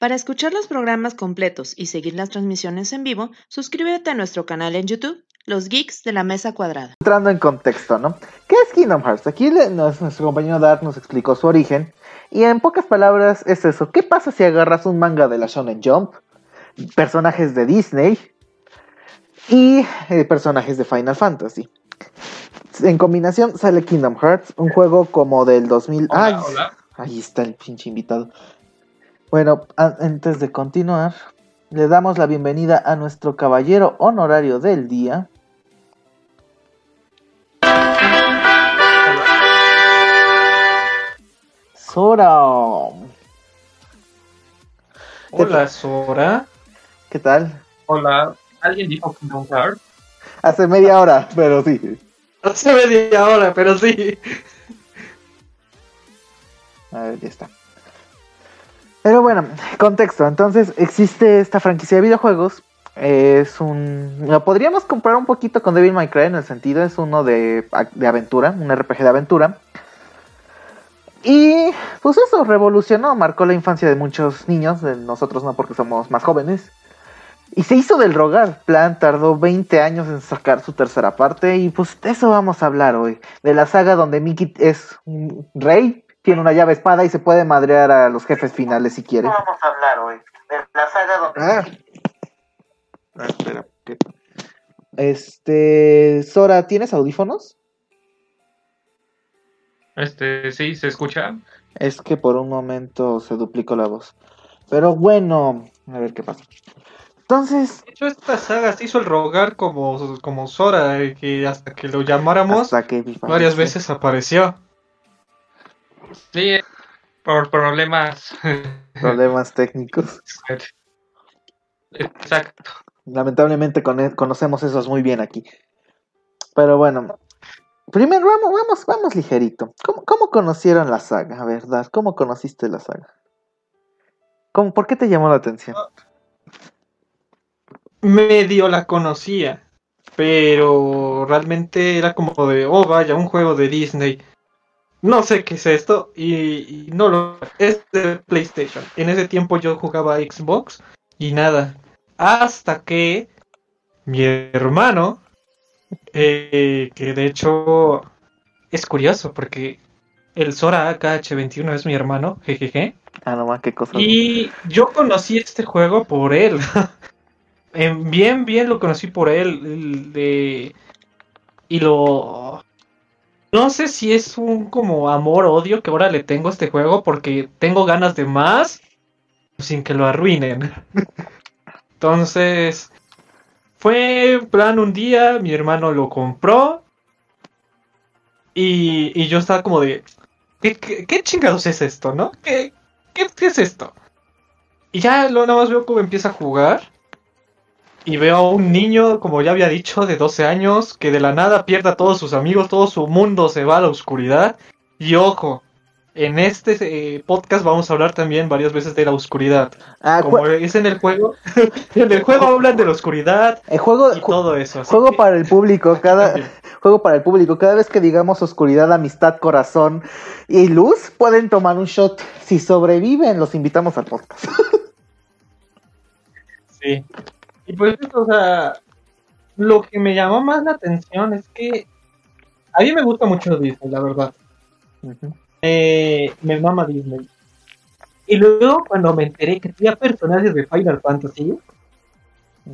Para escuchar los programas completos y seguir las transmisiones en vivo, suscríbete a nuestro canal en YouTube, Los Geeks de la Mesa Cuadrada. Entrando en contexto, ¿no? ¿Qué es Kingdom Hearts? Aquí le- nos- nuestro compañero Dark nos explicó su origen. Y en pocas palabras es eso. ¿Qué pasa si agarras un manga de la Shonen Jump? Personajes de Disney. Y eh, personajes de Final Fantasy. En combinación sale Kingdom Hearts, un juego como del 2000... Hola, Ay, hola. Ahí está el pinche invitado. Bueno, antes de continuar, le damos la bienvenida a nuestro caballero honorario del día. Sora. Hola, Sora. ¿Qué tal? Hola. ¿Alguien dijo Kingdom Hearts? Hace media hora, pero sí. Hace media hora, pero sí. A ver, ya está. Pero bueno, contexto. Entonces, existe esta franquicia de videojuegos. Es un. Lo podríamos comprar un poquito con Devil May Cry en el sentido. Es uno de, de aventura, un RPG de aventura. Y pues eso revolucionó, marcó la infancia de muchos niños, de nosotros no porque somos más jóvenes. Y se hizo del rogar. Plan tardó 20 años en sacar su tercera parte. Y pues de eso vamos a hablar hoy. De la saga donde Mickey es un rey, tiene una llave espada y se puede madrear a los jefes finales si quiere. Vamos a hablar hoy. De la saga donde. Ah, espera. ¿qué? Este. Sora, ¿tienes audífonos? Este, sí, ¿se escucha? Es que por un momento se duplicó la voz. Pero bueno, a ver qué pasa. Entonces, De hecho, esta saga se hizo el rogar como, como Sora, eh, que hasta que lo llamáramos, hasta que varias veces apareció. Sí, por problemas. problemas técnicos. Exacto. Lamentablemente con- conocemos esos muy bien aquí. Pero bueno, primero vamos, vamos, vamos ligerito. ¿Cómo, cómo conocieron la saga, verdad? ¿Cómo conociste la saga? ¿Cómo, ¿Por qué te llamó la atención? Medio la conocía, pero realmente era como de, oh vaya, un juego de Disney. No sé qué es esto y, y no lo es de PlayStation. En ese tiempo yo jugaba Xbox y nada. Hasta que mi hermano, eh, que de hecho es curioso porque el Sora AKH21 es mi hermano, jejeje. Ah, no más, qué cosa. Y yo conocí este juego por él. Em, bien, bien lo conocí por él. de- Y lo... No sé si es un como amor-odio que ahora le tengo a este juego porque tengo ganas de más sin que lo arruinen. Entonces, fue en plan un día, mi hermano lo compró y, y yo estaba como de... ¿Qué, qué, chingados es esto, no? ¿Qué, ¿Qué, qué es esto? Y ya lo nada más veo cómo empieza a jugar. Y veo a un niño, como ya había dicho, de 12 años, que de la nada pierde a todos sus amigos, todo su mundo se va a la oscuridad. Y ojo, en este eh, podcast vamos a hablar también varias veces de la oscuridad. Ah, Como es en el juego, en el juego hablan de la oscuridad el juego, y todo eso. juego que- para el público, cada juego para el público. Cada vez que digamos oscuridad, amistad, corazón y luz, pueden tomar un shot. Si sobreviven, los invitamos al podcast. Sí. Y pues, o sea, lo que me llamó más la atención es que a mí me gusta mucho Disney, la verdad. Eh, me mama Disney. Y luego cuando me enteré que tenía personajes de Final Fantasy,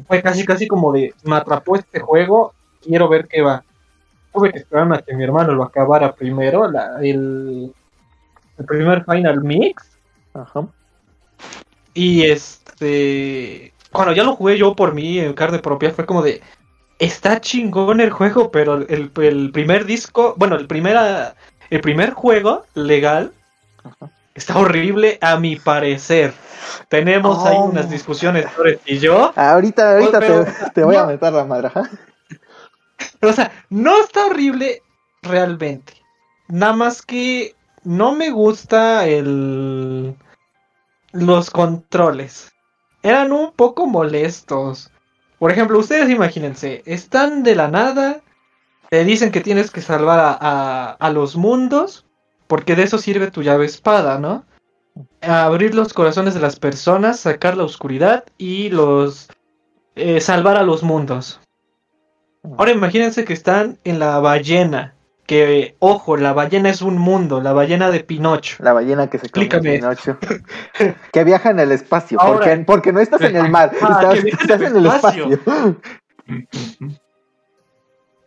fue casi casi como de, me atrapó este juego, quiero ver qué va. Tuve que esperarme a que mi hermano lo acabara primero, la- el, el primer Final Mix. Ajá. Y este. Cuando ya lo jugué yo por mí en carne propia, fue como de. Está chingón el juego, pero el, el primer disco. Bueno, el, primera, el primer juego legal Ajá. está horrible, a mi parecer. Tenemos ahí Oh. unas discusiones, Torres y yo. Ahorita, ahorita Pero- te, te voy a meter la madre. ajá. O sea, no está horrible realmente. Nada más que no me gusta el los controles. Eran un poco molestos. Por ejemplo, ustedes imagínense, están de la nada, te dicen que tienes que salvar a, a- a los mundos, porque de eso sirve tu llave espada, ¿no? abrir los corazones de las personas, sacar la oscuridad y los eh, salvar a los mundos. Ahora imagínense que están en la ballena. Que, ojo, la ballena es un mundo, la ballena de Pinocho. La ballena que se come Explícame. Pinocho. que viaja en el espacio. Ahora- porque, porque no estás en el mar, Ah, estás, en el espacio.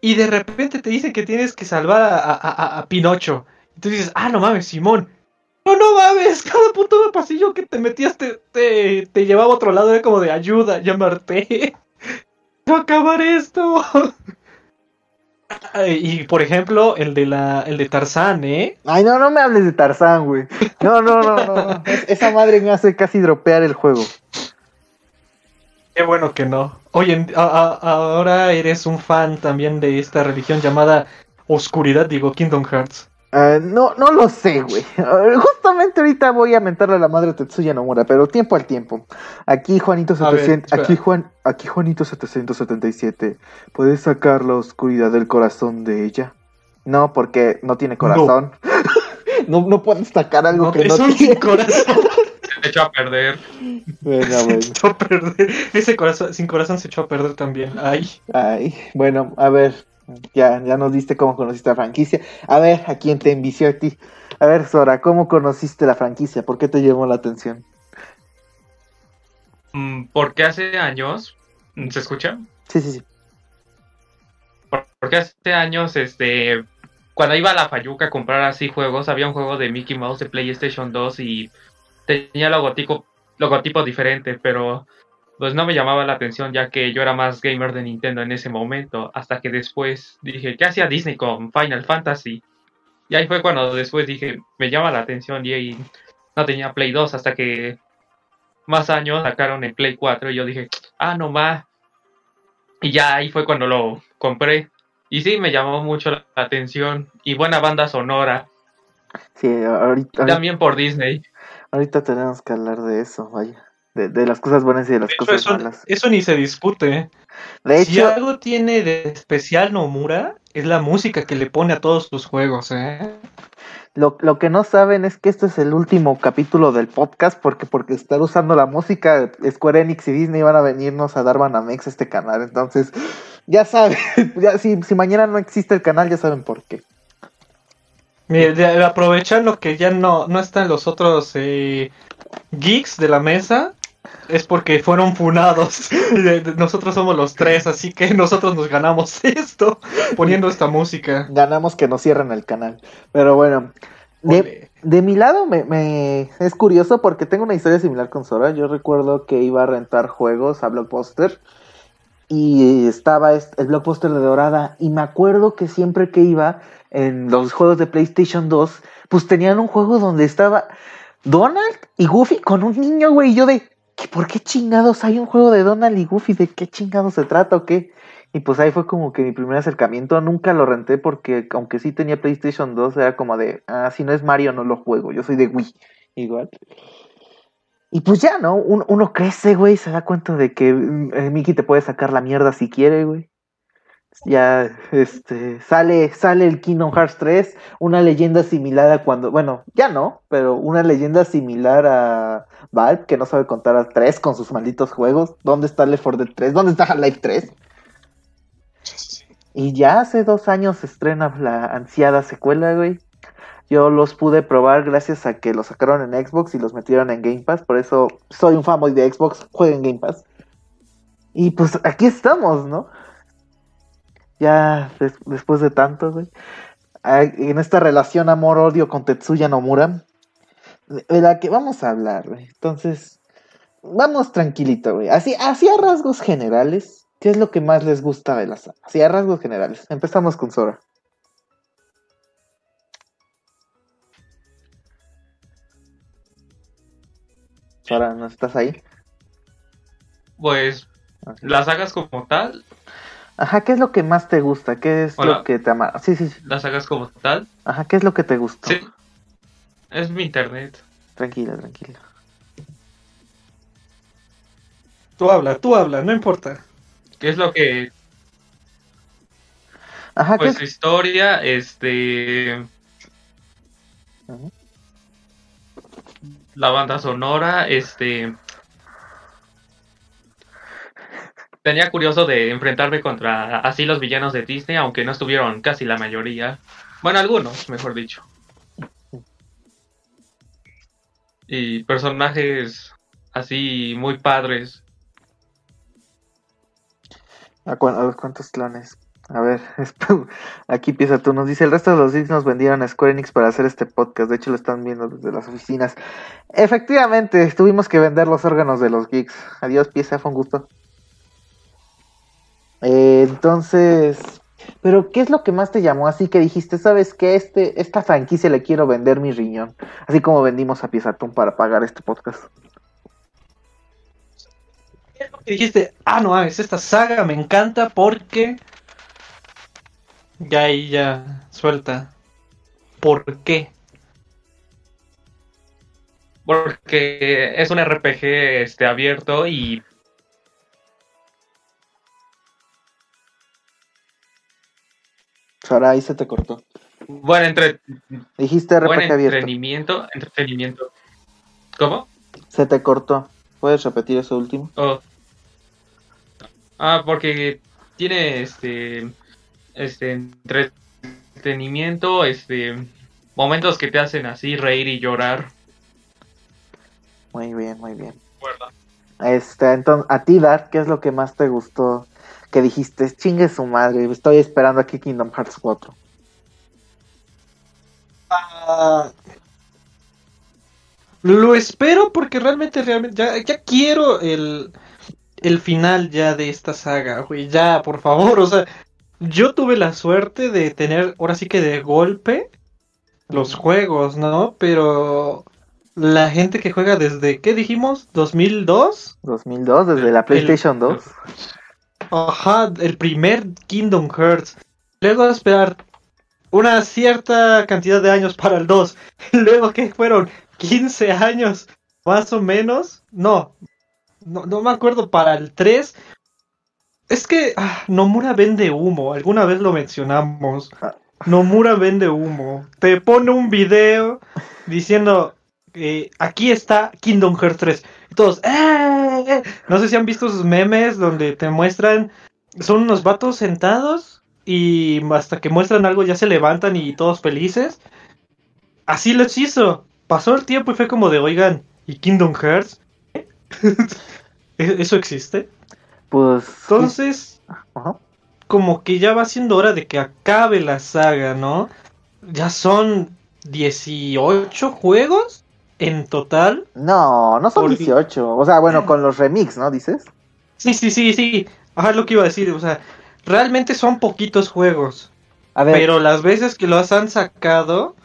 Y de repente te dicen que tienes que salvar a, a- a- a Pinocho. Y tú dices, ah, no mames, Simón. No, no mames, cada punto de pasillo que te metías te, te, te llevaba a otro lado, era como de ayuda, llamarte. No acabar esto. Y por ejemplo, el de la, el de Tarzán, ¿eh? Ay, no, no me hables de Tarzán, güey. No, no, no, no. no. Es- Esa madre me hace casi dropear el juego. Qué bueno que no. Oye, a- ahora eres un fan también de esta religión llamada Oscuridad, digo, Kingdom Hearts. Ah, no, no lo sé, güey. Justamente ahorita voy a mentarle a la madre de Tetsuya Nomura, pero tiempo al tiempo. Aquí Juanito A ver, 700, espera. aquí Juan, aquí Juanito 777. ¿Puedes sacar la oscuridad del corazón de ella? No, porque no tiene corazón. No, no, puedes sacar algo No, que no tiene. sin corazón. Se echó a perder. Bueno, bueno. Se echó a perder. Ese corazón, sin corazón se echó a perder también. Ay. Ay, bueno, a ver, ya, ya nos diste cómo conociste la franquicia. A ver, ¿a quién te envició a ti? A ver, Sora, ¿cómo conociste la franquicia? ¿Por qué te llamó la atención? Mm, Porque hace años. mm, ¿Se escucha? Sí, sí, sí. Por- Porque hace años, este. Cuando iba a la Fayuca a comprar así juegos, había un juego de Mickey Mouse de PlayStation 2 y tenía logotipo, logotipo diferente, pero pues no me llamaba la atención ya que yo era más gamer de Nintendo en ese momento, hasta que después dije, ¿qué hacía Disney con Final Fantasy? Y ahí fue cuando después dije, me llama la atención y ahí no tenía Play 2 hasta que más años sacaron el Play 4 y yo dije, ah, no más. Y ya ahí fue cuando lo compré. Y sí, me llamó mucho la atención. Y buena banda sonora. Sí, ahorita, ahorita, También por Disney. ahorita tenemos que hablar de eso, vaya. De, de las cosas buenas y de las De hecho, cosas eso, malas. eso ni se discute. De si hecho, algo tiene de especial Nomura, es la música que le pone a todos sus juegos, ¿eh? lo, lo que no saben es que este es el último capítulo del podcast porque porque estar usando la música Square Enix y Disney van a venirnos a dar Banamex a este canal. Entonces, ya saben, ya, si, si mañana no existe el canal, ya saben por qué. Mire, de- aprovechando que ya no, no están los otros eh, geeks de la mesa, es porque fueron funados. Nosotros somos los tres, así que nosotros nos ganamos esto poniendo esta música. Ganamos que nos cierren el canal. Pero bueno, de, de mi lado me, me- es curioso porque tengo una historia similar con Sora. Yo recuerdo que iba a rentar juegos a Blockbuster y estaba est- el Blockbuster de Dorada y me acuerdo que siempre que iba en los juegos de PlayStation 2, pues tenían un juego donde estaba Donald y Goofy con un niño, güey, y yo de, ¿qué, ¿por qué chingados hay un juego de Donald y Goofy? ¿De qué chingados se trata o qué? Y pues ahí fue como que mi primer acercamiento. Nunca lo renté porque, aunque sí tenía PlayStation 2, era como de, ah, si no es Mario no lo juego. Yo soy de Wii, igual. Y pues ya, ¿no? Un- uno crece, güey, se da cuenta de que mm, eh, Mickey te puede sacar la mierda si quiere, güey. Ya, este, sale, sale el Kingdom Hearts 3, una leyenda similar a cuando, bueno, ya no, pero una leyenda similar a Valve, que no sabe contar a 3 con sus malditos juegos. ¿Dónde está Left 4 Dead 3? ¿Dónde está Half-Life 3? Y ya hace dos años estrena la ansiada secuela, güey. Yo los pude probar gracias a que los sacaron en Xbox y los metieron en Game Pass. Por eso soy un fanboy de Xbox, juego en Game Pass. Y pues aquí estamos, ¿no? Ya des- después de tanto, güey. En esta relación amor-odio con Tetsuya Nomura. De la que vamos a hablar, güey. Entonces, vamos tranquilito, güey. Así, así a rasgos generales. ¿Qué es lo que más les gusta de la saga? Así a rasgos generales. Empezamos con Sora. Sora, ¿no estás ahí? Pues Ok. las sagas como tal, Ajá, ¿qué es lo que más te gusta? ¿Qué es Hola. lo que te ama? Sí, sí, sí. las sagas como tal, Ajá, ¿qué es lo que te gustó? sí. Es mi internet. Tranquila, tranquila. Tú habla, tú habla, no importa. ¿Qué es lo que Ajá, ¿qué Pues es? su historia, este. La banda sonora, este... Tenía curioso de enfrentarme contra así los villanos de Disney, aunque no estuvieron casi la mayoría. Bueno, algunos, mejor dicho. Y personajes así muy padres. ¿A, cu- a clones? A ver, aquí empieza tú. Nos dice: el resto de los Geeks nos vendieron a Square Enix para hacer este podcast. De hecho, lo están viendo desde las oficinas. Efectivamente, tuvimos que vender los órganos de los Geeks. Adiós, pieza, fue un gusto. Eh, entonces, pero ¿qué es lo que más te llamó? Así que dijiste, ¿sabes qué? Este, esta franquicia le quiero vender mi riñón. Así como vendimos a Piezatón para pagar este podcast. Y dijiste, ah, no mames, esta saga me encanta porque. Ya ahí ya suelta. ¿Por qué? Porque es un RPG este, abierto y Ahí se te cortó. buen, entre, Dijiste buen RPG abierto. entretenimiento. Entretenimiento. ¿Cómo? Se te cortó. ¿Puedes repetir eso último? Oh. Ah, porque tiene este este entretenimiento, este momentos que te hacen así reír y llorar. Muy bien, muy bien. Este, entonces, a ti, Dark, ¿qué es lo que más te gustó? Que dijiste, chingue su madre, estoy esperando aquí Kingdom Hearts 4. Ah, lo espero porque realmente, realmente, ya, ya quiero el, el final ya de esta saga, güey, ya, por favor, o sea, yo tuve la suerte de tener, ahora sí que de golpe, los juegos, ¿no? Pero la gente que juega desde, ¿qué dijimos? ¿2002? 2002, desde la El- PlayStation 2. Ajá, el primer Kingdom Hearts. Luego esperar una cierta cantidad de años para el 2. Luego que fueron 15 años, más o menos. No, no, no me acuerdo para el 3. Es que ah, Nomura vende humo, alguna vez lo mencionamos. Nomura vende humo. Te pone un video diciendo, eh, aquí está Kingdom Hearts 3. Y todos, "Eh, eh". No sé si han visto esos memes donde te muestran, son unos vatos sentados y hasta que muestran algo ya se levantan y todos felices. Así los hizo. Pasó el tiempo y fue como de, oigan, ¿y Kingdom Hearts? ¿E- ¿Eso existe? Pues. Entonces, Ajá. como que ya va siendo hora de que acabe la saga, ¿no? Ya son 18 juegos en total. No, no son Por- 18. O sea, bueno, con los remix, ¿no? Dices. Sí, sí, sí, sí. Ajá, lo que iba a decir. O sea, realmente son poquitos juegos. A ver, Pero las veces que los han sacado,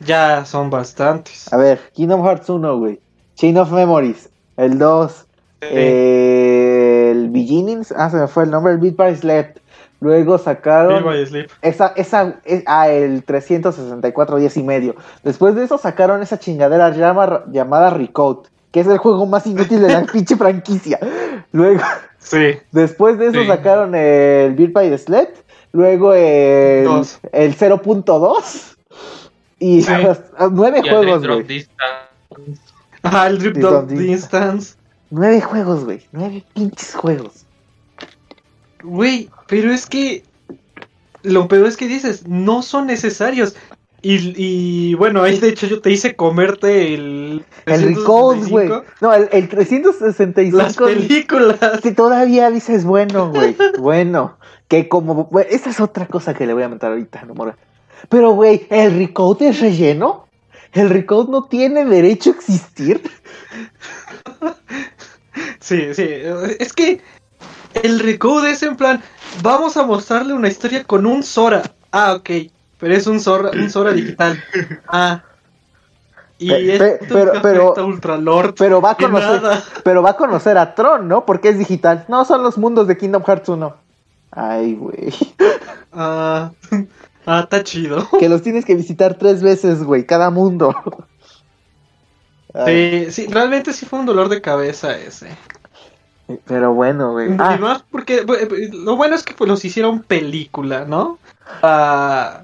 ya son bastantes. a ver, Kingdom Hearts 1, güey. Chain of Memories. El 2. eh, el Beginnings. Ah, se me fue el nombre. El Beat by Slept. Luego sacaron. Bill by Sleep. Esa, esa, es- ah, el 364 días y medio. Después de eso sacaron esa chingadera llama- llamada Recode, que es el juego más inútil de la pinche franquicia. Luego, Sí. después de eso Sí. sacaron el Beat by the Sled, luego el, Dos. el 0.2 y Sí. nueve Y juegos, Drop güey. Distance. Ajá, el Drip Don't Instance. Nueve juegos, güey. Nueve pinches juegos. Güey, pero es que. Lo peor es que dices, no son necesarios. Y, y bueno, ahí de hecho yo te hice comerte el. El Recode, güey. 365, No, el, el 365. Las películas. que todavía dices, bueno, güey, bueno, que como, bueno, esa es otra cosa que le voy a mentar ahorita, no mora. Pero, güey, ¿el Recode es relleno? ¿El Recode no tiene derecho a existir? Sí, sí. Es que el Recode es en plan, vamos a mostrarle una historia con un Sora. Ah, ok. Pero es un Sora, un Sora digital. Ah. Y Pe- esto pe- pero- pero- afecta a Ultralord. Pero va a conocer, nada. pero va a conocer a Tron, ¿no? Porque es digital. No, son los mundos de Kingdom Hearts 1. Ay, güey. Ah, ah, está chido. Que los tienes que visitar tres veces, güey, cada mundo. Ay, Sí, sí, realmente sí fue un dolor de cabeza ese. Pero bueno, güey. Y Ah, más porque bu- lo bueno es que pues, los hicieron película, ¿no? Ah,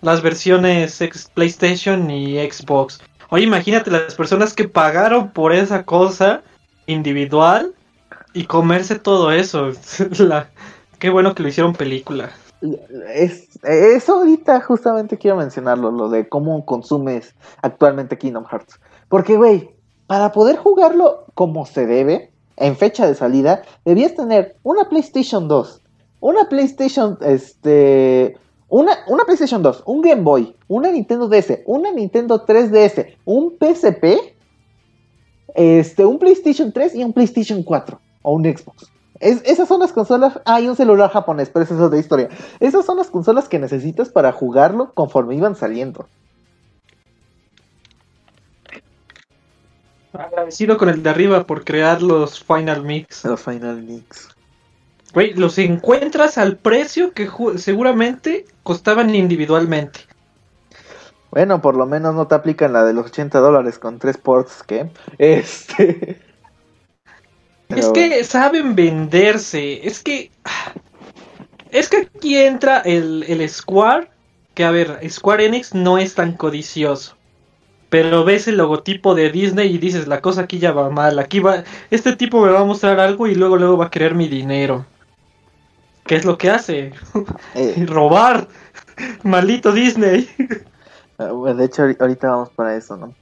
las versiones ex PlayStation y Xbox. Oye, imagínate las personas que pagaron por esa cosa individual y comerse todo eso. La- Qué bueno que lo hicieron película. Es, eso ahorita justamente quiero mencionarlo, lo de cómo consumes actualmente Kingdom Hearts. Porque, güey, para poder jugarlo como se debe, en fecha de salida, debías tener una PlayStation 2, una PlayStation, este, una, una PlayStation 2, un Game Boy, una Nintendo DS, una Nintendo 3DS, un PSP, este, un PlayStation 3 y un PlayStation 4 o un Xbox. Es- esas son las consolas. Ah, y un celular japonés, pero eso es otra historia. Esas son las consolas que necesitas para jugarlo conforme iban saliendo. Agradecido con el de arriba por crear los Final Mix. Los Final Mix. Güey, los encuentras al precio que seguramente costaban individualmente. Bueno, por lo menos no te aplican la de los 80 dólares con tres ports, ¿qué? Este. Es que saben venderse. Es que. Es que aquí entra el, el Square. Que a ver, Square Enix no es tan codicioso. Pero ves el logotipo de Disney y dices, la cosa aquí ya va mal. Aquí va. Este tipo me va a mostrar algo y luego luego va a querer mi dinero. ¿Qué es lo que hace? eh, Robar. Maldito Disney. Ah, de hecho, ahori- ahorita vamos para eso, ¿no?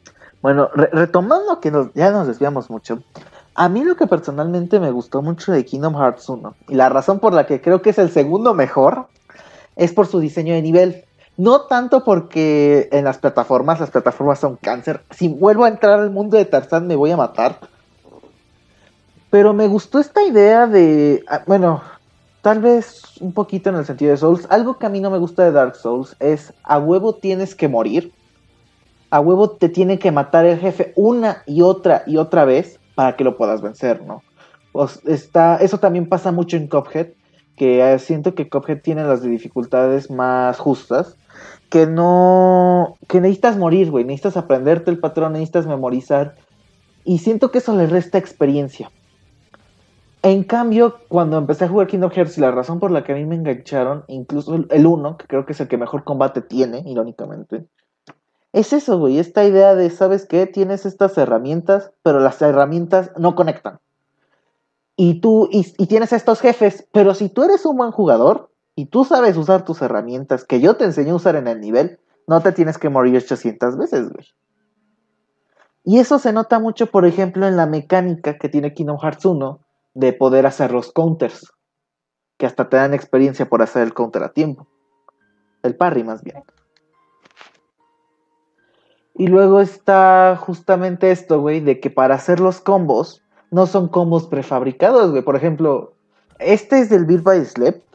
Bueno, re- retomando que nos- ya nos desviamos mucho. A mí lo que personalmente me gustó mucho de Kingdom Hearts 1, y la razón por la que creo que es el segundo mejor, es por su diseño de nivel. No tanto porque en las plataformas, las plataformas son cáncer. Si vuelvo a entrar al mundo de Tarzán me voy a matar. Pero me gustó esta idea de, ah, bueno, tal vez un poquito en el sentido de Souls. Algo que a mí no me gusta de Dark Souls es a huevo tienes que morir. A huevo te tiene que matar el jefe una y otra y otra vez para que lo puedas vencer, ¿no? Pues está, eso también pasa mucho en Cuphead, que eh, siento que Cuphead tiene las dificultades más justas, que no, que necesitas morir, güey, necesitas aprenderte el patrón, necesitas memorizar, y siento que eso le resta experiencia. En cambio, cuando empecé a jugar Kingdom Hearts, y la razón por la que a mí me engancharon, incluso el 1, que creo que es el que mejor combate tiene, irónicamente, es eso, güey, esta idea de, ¿sabes qué? Tienes estas herramientas, pero las herramientas no conectan. Y tú, y, y tienes estos jefes, pero si tú eres un buen jugador y tú sabes usar tus herramientas que yo te enseñé a usar en el nivel, no te tienes que morir 800 veces, güey. Y eso se nota mucho, por ejemplo, en la mecánica que tiene Kingdom Hearts 1 de poder hacer los counters, que hasta te dan experiencia por hacer el counter a tiempo. El parry, más bien. Y luego está justamente esto, güey, de que para hacer los combos no son combos prefabricados, güey. Por ejemplo, este es del Beat by Sleep.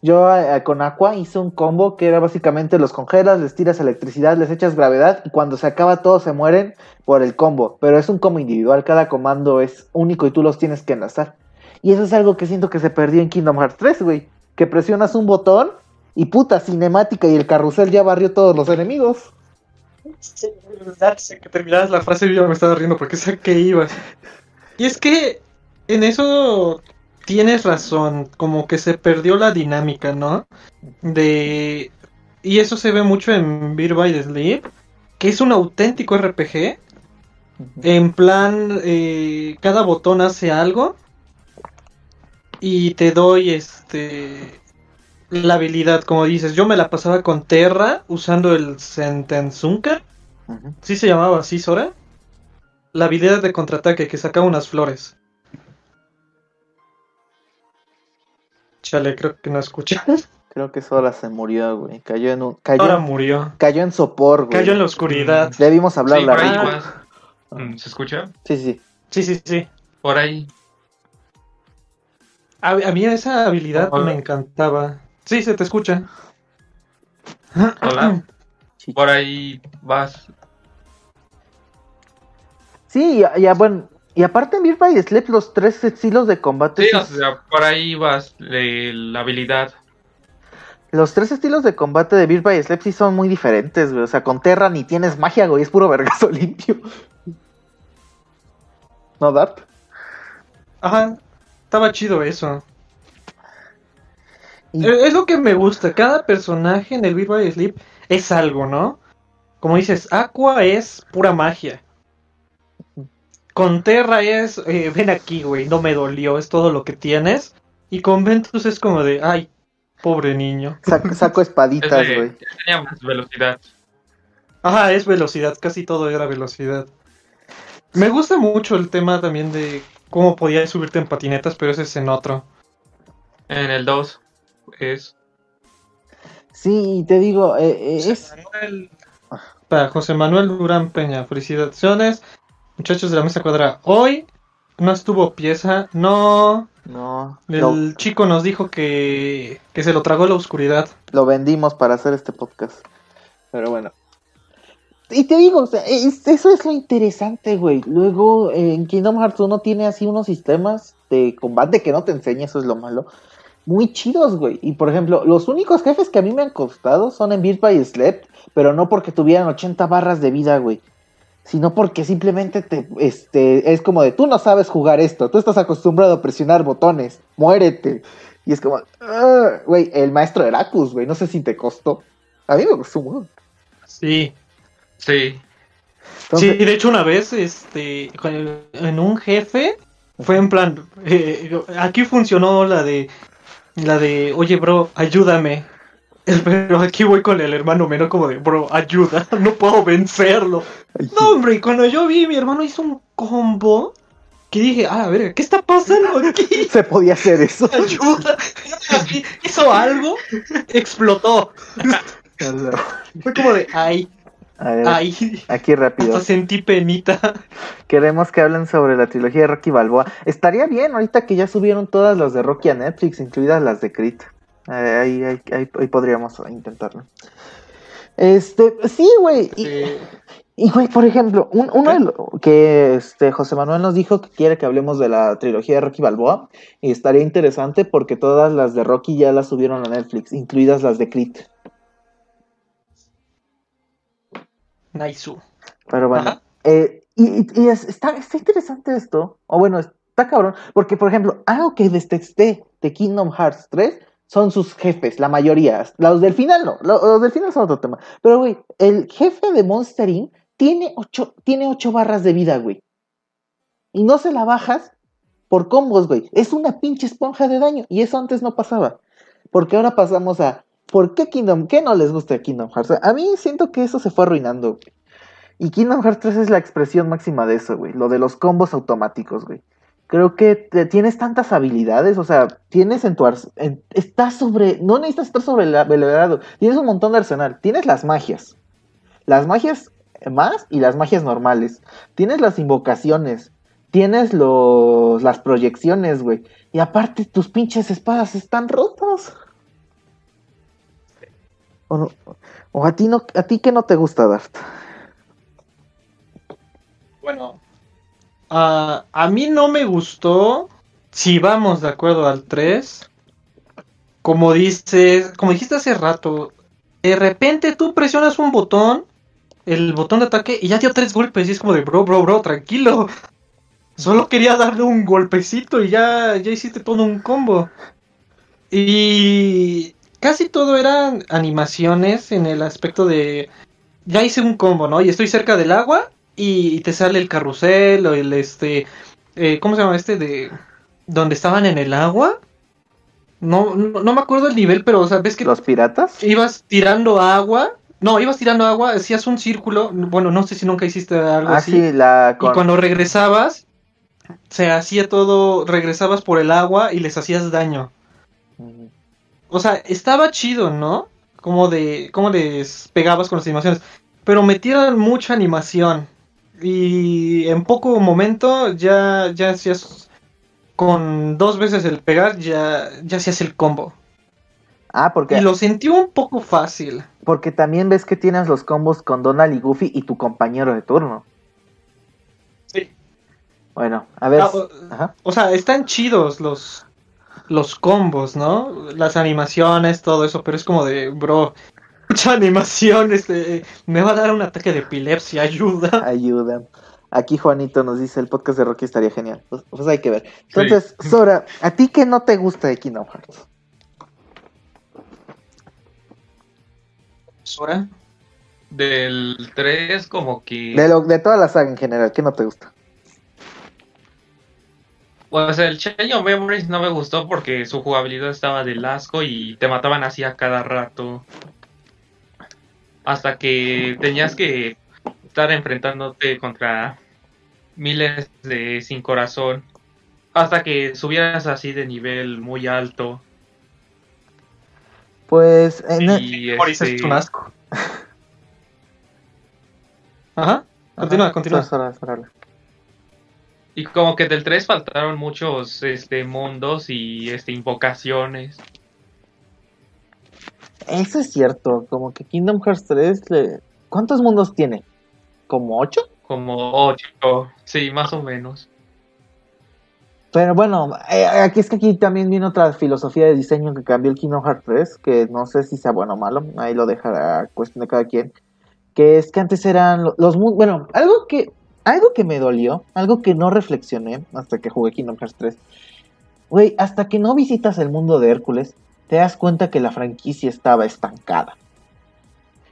Yo con Aqua hice un combo que era básicamente los congelas, les tiras electricidad, les echas gravedad y cuando se acaba todos se mueren por el combo. Pero es un combo individual, cada comando es único y tú los tienes que enlazar. Y eso es algo que siento que se perdió en Kingdom Hearts 3, güey. Que presionas un botón y puta cinemática y el carrusel ya barrió todos los enemigos. De que terminaras la frase yo me estaba riendo porque sé que ibas. Y es que en eso tienes razón, como que se perdió la dinámica, ¿no? De y eso se ve mucho en Beer by the Sleep, que es un auténtico RPG. En plan, eh, cada botón hace algo y te doy este la habilidad, como dices. Yo me la pasaba con Terra usando el Sentenzunka. Ujú. ¿Sí se llamaba así, Sora? La habilidad de contraataque que sacaba unas flores. Chale, creo que no escuché. Creo que Sora se murió, güey. Cayó en un. Cayó, Ahora murió. cayó en sopor, güey. Cayó en la oscuridad. Debimos hablar Sí, la por ahí vas. Mm, ¿Se escucha? Sí, sí. Sí, sí, sí. Por ahí. A, a mí esa habilidad Hola. me encantaba. Sí, se te escucha. Hola. Por ahí vas. Sí, ya, ya, bueno. Y aparte en Beat by Sleep, los tres estilos de combate. Sí, sí- o sea, por ahí vas. de la habilidad. Los tres estilos de combate de Beat by Sleep sí son muy diferentes, güey. O sea, con Terra ni tienes magia, güey. Es puro vergazo limpio. ¿No, Dart? Ajá. Estaba chido eso. Y- Eh, Es lo que me gusta. Cada personaje en el Beat by Sleep es algo, ¿no? como dices, Aqua es pura magia. Con Terra es, eh, ven aquí, güey, no me dolió, es todo lo que tienes. Y con Ventus es como de, ay, pobre niño. Saco, saco espaditas, güey. tenía más velocidad. Ajá, es velocidad, casi todo era velocidad. Me gusta mucho el tema también de cómo podías subirte en patinetas, pero ese es en otro. En el 2 es. Sí, te digo, eh, eh, es... Manuel- Para José Manuel Durán Peña, felicitaciones, muchachos de la mesa cuadrada. Hoy no estuvo pieza, no. No, El chico nos dijo que, que se lo tragó la oscuridad. lo vendimos para hacer este podcast. Pero bueno. Y te digo, o sea, es- eso es lo interesante, güey. Luego, eh, en Kingdom Hearts 1 tiene así unos sistemas de combate que no te enseña, eso es lo malo. Muy chidos, güey. Y por ejemplo, los únicos jefes que a mí me han costado son en Beat by Slept, pero no porque tuvieran 80 barras de vida, güey. Sino porque simplemente te, este, es como de, tú no sabes jugar esto, tú estás acostumbrado a presionar botones, muérete. Y es como, "Ah", güey, el maestro Heracus, güey, no sé si te costó. A mí me costó mucho. Sí. Sí. Entonces, Sí, de hecho una vez, este, en un jefe, fue en plan, eh, aquí funcionó la de, la de, oye bro, ayúdame. Pero aquí voy con el hermano menor como de, bro, ayuda, no puedo vencerlo. No, hombre, y cuando yo vi, mi hermano hizo un combo que dije, ah, a ver, ¿qué está pasando aquí? se podía hacer eso. Ayuda. Hizo algo, explotó. Fue como de, ay, A ver, ay, aquí rápido. hasta sentí penita. Queremos que hablen sobre la trilogía de Rocky Balboa. Estaría bien ahorita que ya subieron todas las de Rocky a Netflix, incluidas las de Crit. Eh, ahí, ahí, ahí- ahí podríamos intentarlo. Este, sí, güey. Y, y, güey, por ejemplo, un- uno de lo que este, José Manuel nos dijo que quiere que hablemos de la trilogía de Rocky Balboa. Y estaría interesante porque todas las de Rocky ya las subieron a Netflix, incluidas las de Crit. Naisu. Pero bueno, eh, y, y- y es- está, está interesante esto, o bueno, está cabrón, porque por ejemplo, algo que detesté de Kingdom Hearts 3 son sus jefes, la mayoría, los del final no, lo- los, del final son otro tema, pero güey, el jefe de Monster Inc. tiene ocho, tiene ocho barras de vida, güey, y no se la bajas por combos, güey, es una pinche esponja de daño, y eso antes no pasaba, porque ahora pasamos a, ¿por qué Kingdom, qué no les gusta Kingdom Hearts? A mí siento que eso se fue arruinando, güey. Y Kingdom Hearts 3 es la expresión máxima de eso, güey. Lo de los combos automáticos, güey. Creo que tienes tantas habilidades, o sea, tienes en tu ars- en- estás sobre, no necesitas estar sobre el velado, tienes un montón de arsenal, tienes las magias, las magias más y las magias normales, tienes las invocaciones, tienes los, las proyecciones, güey, y aparte tus pinches espadas están rotas. O, no- o a ti no, a ti que no te gusta, Dart. Bueno, ah, a mí no me gustó. Si vamos de acuerdo al 3, como dices, como dijiste hace rato, de repente tú presionas un botón, el botón de ataque, y ya dio tres golpes. Y es como de, bro, bro, bro, tranquilo. Solo quería darle un golpecito y ya, ya hiciste todo un combo. Y casi todo eran animaciones en el aspecto de, ya hice un combo, ¿no? Y estoy cerca del agua y, y te sale el carrusel o el este, eh, ¿cómo se llama este de donde estaban en el agua? No, no, no me acuerdo el nivel, pero o sea, ves que ¿Los piratas? ibas tirando agua. No, ibas tirando agua, hacías un círculo. Bueno, no sé si nunca hiciste algo Ah, así. sí, la Y cuando regresabas, se hacía todo, regresabas por el agua y les hacías daño. Ujú. O sea, estaba chido, ¿no? Como de, cómo les pegabas con las animaciones. Pero metieron mucha animación. Y en poco momento ya, ya hacías, con dos veces el pegar, ya, ya hacías el combo. Ah, porque, Y lo sentí un poco fácil. porque también ves que tienes los combos con Donald y Goofy y tu compañero de turno. Sí. Bueno, a ver. Ah, o- Ajá. O sea, están chidos los, los combos, ¿no? Las animaciones, todo eso, pero es como de, bro, mucha animación, este, me va a dar un ataque de epilepsia, ayuda. Ayuda. Aquí Juanito nos dice el podcast de Rocky estaría genial. Pues, pues hay que ver. Entonces, Sora, ¿a ti qué no te gusta de Kingdom Hearts? Sora. Del 3 como que... De, lo, de toda la saga en general, ¿qué no te gusta? Pues el Chain of Memories no me gustó porque su jugabilidad estaba del asco y te mataban así a cada rato. Hasta que tenías que estar enfrentándote contra miles de sin corazón. Hasta que subieras así de nivel muy alto. Pues en el- Y Memories este, es un asco. Ajá. Continúa, Ajá, continúa. Y como que del 3 faltaron muchos este mundos y este invocaciones. Eso es cierto, como que Kingdom Hearts 3, le- ¿cuántos mundos tiene? ¿Como 8? Como 8, sí, más o menos. Pero bueno, eh, aquí es que aquí también viene otra filosofía de diseño que cambió el Kingdom Hearts 3, que no sé si sea bueno o malo, ahí lo dejará cuestión de cada quien, que es que antes eran lo- los mundos, bueno, algo que, algo que me dolió, algo que no reflexioné hasta que jugué Kingdom Hearts 3, güey, hasta que no visitas el mundo de Hércules, te das cuenta que la franquicia estaba estancada.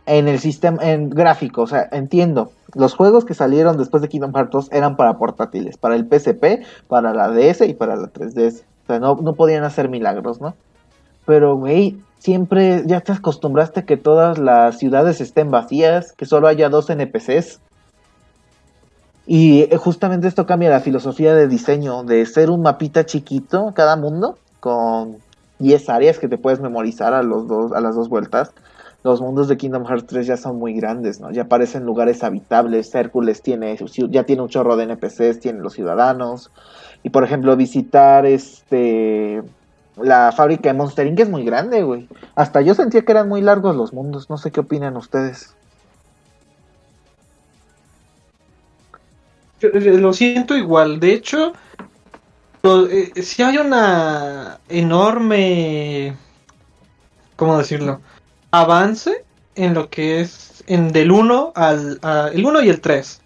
En el sistema, en gráfico, o sea, entiendo, los juegos que salieron después de Kingdom Hearts 2 eran para portátiles, para el PSP, para la DS y para la 3DS. O sea, no, no podían hacer milagros, ¿no? Pero, güey, siempre ya te acostumbraste que todas las ciudades estén vacías, que solo haya dos NPCs. Y eh, justamente esto cambia la filosofía de diseño, de ser un mapita chiquito cada mundo, con 10 áreas que te puedes memorizar a, los dos, a las dos vueltas. Los mundos de Kingdom Hearts 3 ya son muy grandes, ¿no? Ya parecen lugares habitables. Hércules tiene, ya tiene un chorro de NPCs, tiene los ciudadanos. Y por ejemplo, visitar este la fábrica de Monster Inc. es muy grande, güey. Hasta yo sentía que eran muy largos los mundos. No sé qué opinan ustedes. Eh, Lo siento igual. De hecho, eh, sí hay una enorme, ¿cómo decirlo? Avance en lo que es en del 1 al el 1 y el 3.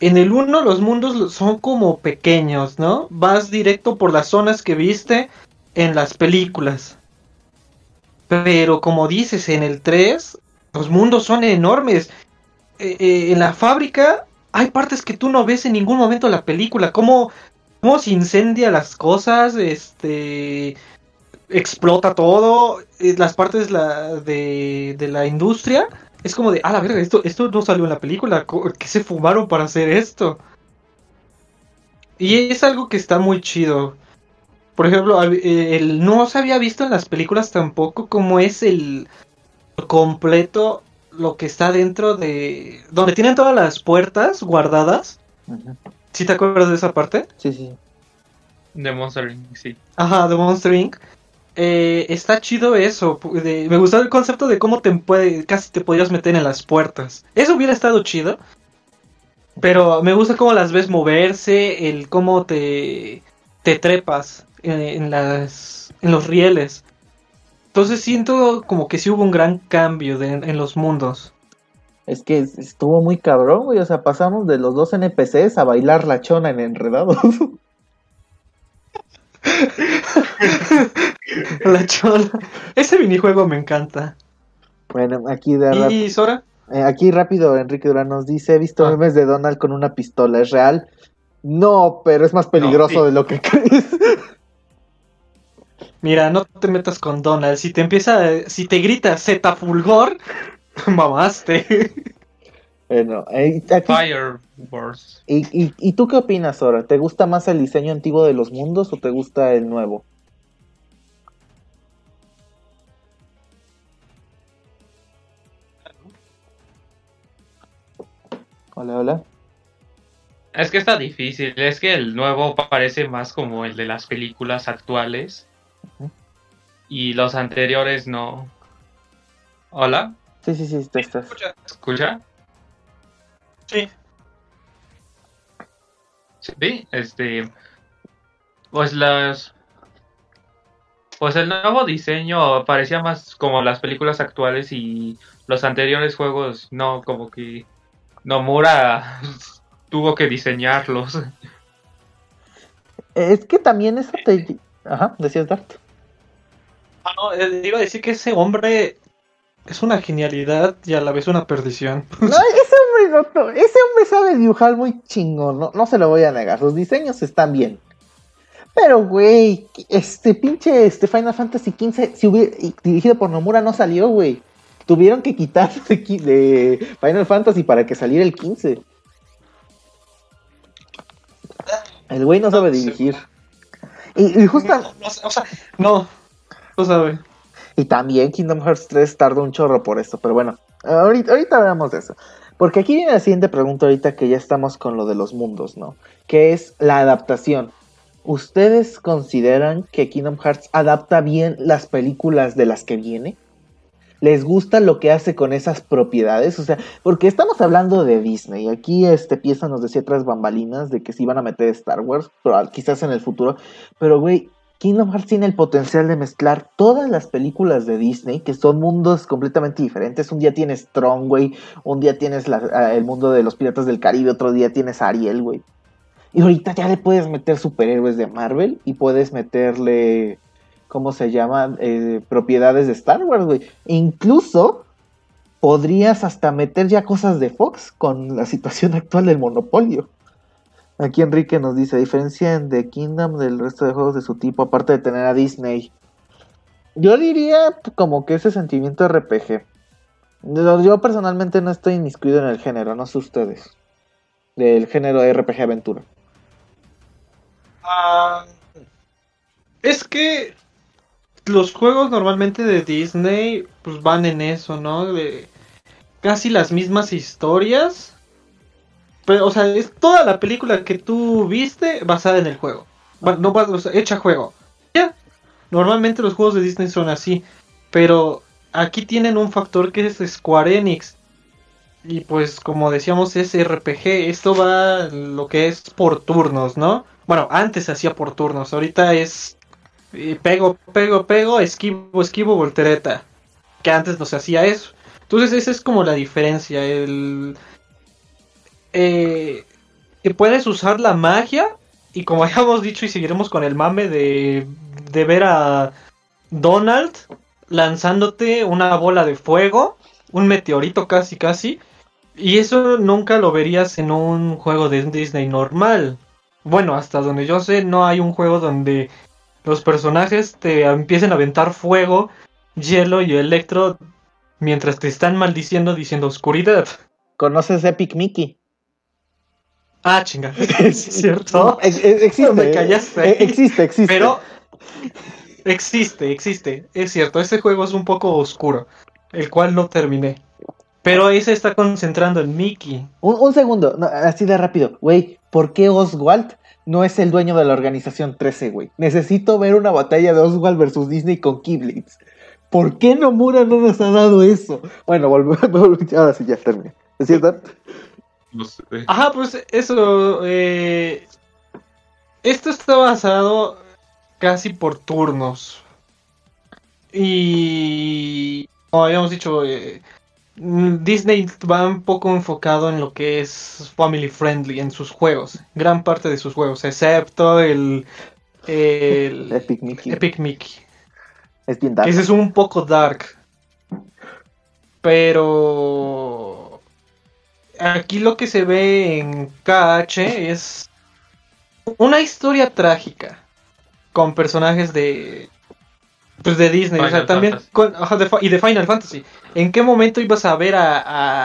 En el 1 los mundos son como pequeños, ¿no? Vas directo por las zonas que viste en las películas. Pero como dices, en el 3 los mundos son enormes. Eh, eh, en la fábrica hay partes que tú no ves en ningún momento de la película. Cómo, cómo se incendia las cosas, este explota todo. eh, las partes de, de la industria. Es como de, ah, la verga, esto, esto no salió en la película. ¿Qué se fumaron para hacer esto? Y es algo que está muy chido. Por ejemplo, eh, el, no se había visto en las películas tampoco cómo es el completo lo que está dentro de... Donde tienen todas las puertas guardadas. Ujú. ¿Sí te acuerdas de esa parte? Sí, sí. De Monster Inc, sí. Ajá, de Monster Inc. Eh, está chido eso. de- me gustó el concepto de cómo te puede, casi te podrías meter en las puertas. Eso hubiera estado chido. Pero me gusta cómo las ves moverse, el cómo te, te trepas en, en las, en los rieles. Entonces siento como que sí hubo un gran cambio de- en los mundos. Es que es- estuvo muy cabrón, güey. O sea, pasamos de los dos NPCs a bailar la chona en Enredados. La chola. Ese minijuego me encanta. bueno, aquí de ¿Y Sora? eh, aquí rápido Enrique Durán nos dice, he visto Ah. memes de Donald con una pistola, ¿es real? No, pero es más peligroso sí. de lo que crees. Mira, no te metas con Donald. Si te empieza, si te grita Z Fulgor, mamaste. bueno, eh, aquí- Fire Wars. ¿y, y, y tú qué opinas, Sora? ¿Te gusta más el diseño antiguo de los mundos o te gusta el nuevo? Hola, hola. Es que está difícil, es que el nuevo parece más como el de las películas actuales. Y los anteriores no. ¿Hola? Sí, sí, sí, te estás. ¿Escucha? Sí. Sí, este. Pues las. Pues el nuevo diseño parecía más como las películas actuales y los anteriores juegos no, como que Nomura tuvo que diseñarlos. Es que también eso te... Ajá, decías Dart. Ah, no, eh, iba a decir que ese hombre es una genialidad y a la vez una perdición. No, ese hombre, no, no, ese hombre sabe dibujar muy chingón, no, no se lo voy a negar. Sus diseños están bien. Pero, güey, este pinche este Final Fantasy XV, si hubiera, dirigido por Nomura, no salió, güey. Tuvieron que quitar de, Final Fantasy para que saliera el 15. El güey no sabe dirigir. Y, y justa- o sea, no, no sabe. Y también Kingdom Hearts 3 tardó un chorro por esto, pero bueno, ahorita, ahorita hablamos de eso. Porque aquí viene la siguiente pregunta ahorita que ya estamos con lo de los mundos, ¿no? Que es la adaptación. ¿Ustedes consideran que Kingdom Hearts adapta bien las películas de las que viene? ¿Les gusta lo que hace con esas propiedades? O sea, porque estamos hablando de Disney. Aquí este pieza nos decía tras bambalinas de que se iban a meter Star Wars, pero quizás en el futuro. Pero, güey, Kingdom Hearts tiene el potencial de mezclar todas las películas de Disney, que son mundos completamente diferentes. Un día tienes Tron, güey. Un día tienes ah, el mundo de los piratas del Caribe. Otro día tienes Ariel, güey. Y ahorita ya le puedes meter superhéroes de Marvel y puedes meterle, ¿cómo se llama? Eh, propiedades de Star Wars, güey. Incluso podrías hasta meter ya cosas de Fox con la situación actual del monopolio. Aquí Enrique nos dice, diferencia en The Kingdom del resto de juegos de su tipo, aparte de tener a Disney. Yo diría como que ese sentimiento RPG. Yo personalmente no estoy inmiscuido en el género, no sé ustedes. Del género RPG aventura. Ah, es que los juegos normalmente de Disney pues van en eso, ¿no? De casi las mismas historias. Pero, o sea, es toda la película que tú viste basada en el juego. No o sea, hecha juego. Ya. Normalmente los juegos de Disney son así. Pero aquí tienen un factor que es Square Enix. Y pues como decíamos es RPG. Esto va lo que es por turnos, ¿no? Bueno, antes se hacía por turnos. Ahorita es eh, pego, pego, pego, esquivo, esquivo, voltereta. Que antes no se hacía eso. Entonces esa es como la diferencia. El eh, que puedes usar la magia y como hayamos dicho y seguiremos con el mame de, de ver a Donald lanzándote una bola de fuego, un meteorito casi casi, y eso nunca lo verías en un juego de Disney normal. Bueno, hasta donde yo sé no hay un juego donde los personajes te empiecen a aventar fuego, hielo y electro mientras te están maldiciendo diciendo oscuridad. ¿Conoces Epic Mickey? Ah, chinga. es cierto. Ex- ex- existe. Me callaste ahí. eh, Existe, existe. Pero existe, existe. Es cierto, ese juego es un poco oscuro, el cual no terminé. Pero ahí se está concentrando en Mickey. Un, un segundo, no, así de rápido. Güey, ¿por qué Oswald no es el dueño de la organización 13, güey? Necesito ver una batalla de Oswald versus Disney con Keyblades. ¿Por qué Nomura no nos ha dado eso? Bueno, volvemos. Ahora sí, ya terminé. ¿Es cierto? No sé. Ajá, pues eso. eh, esto está basado casi por turnos. Y. Como habíamos dicho, eh, Disney va un poco enfocado en lo que es family friendly en sus juegos. Gran parte de sus juegos, excepto el. el Epic Mickey. Epic Mickey. Es bien dark. Ese es un poco dark. Pero aquí lo que se ve en KH es una historia trágica con personajes de pues de Disney, o sea, también con- ajá, de fa- y de Final Fantasy. ¿En qué momento ibas a ver a,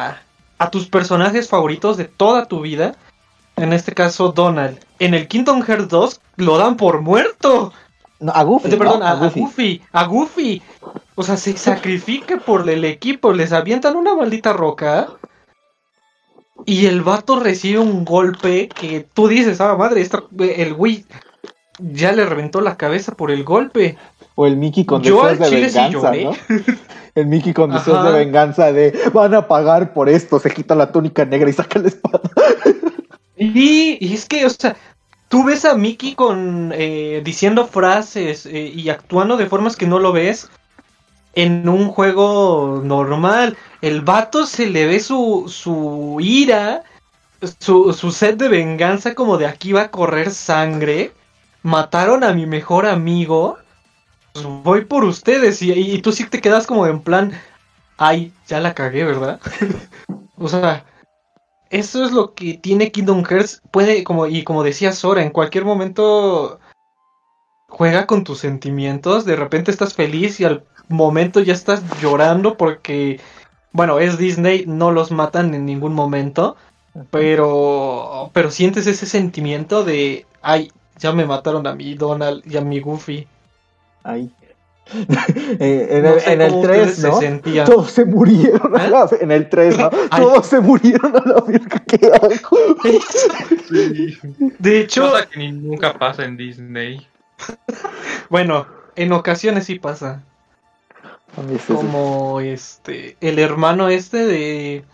a, a tus personajes favoritos de toda tu vida? En este caso Donald. En el Kingdom Hearts 2 lo dan por muerto. No, a Goofy. Este, perdón, ¿no? a, a Goofy. a Goofy. O sea, se sacrifica por el equipo, les avientan una maldita roca. Y el vato recibe un golpe que tú dices, ah, madre, esta- el güey ya le reventó la cabeza por el golpe. O el Mickey con Yo deseos al de chile sí venganza, lloré. ¿no? El Mickey con deseos Ajá. de venganza de van a pagar por esto, se quita la túnica negra y saca la espada. Y, y es que, o sea, tú ves a Mickey con eh, diciendo frases eh, y actuando de formas que no lo ves en un juego normal. El vato se le ve su, su ira, su, su sed de venganza como de aquí va a correr sangre. Mataron a mi mejor amigo. pues voy por ustedes. Y, tú sí te quedas como en plan... ay, ya la cagué, ¿verdad? o sea, eso es lo que tiene Kingdom Hearts. Puede, como, y como decía Sora, en cualquier momento juega con tus sentimientos. De repente estás feliz y al momento ya estás llorando porque, bueno, es Disney, no los matan en ningún momento. Pero, pero sientes ese sentimiento de, ay, ya me mataron a mi Donald y a mi Goofy. Ay. Eh, en, No el, sé en el cómo 3, ustedes se ¿no? sentían. Todos se murieron. a ¿Eh? la- En el 3, ¿no? Ay. Todos se murieron a la verga. ¿Qué hago? De hecho, Cosa que ni nunca pasa en Disney. Bueno, en ocasiones sí pasa. Como este, el hermano este de.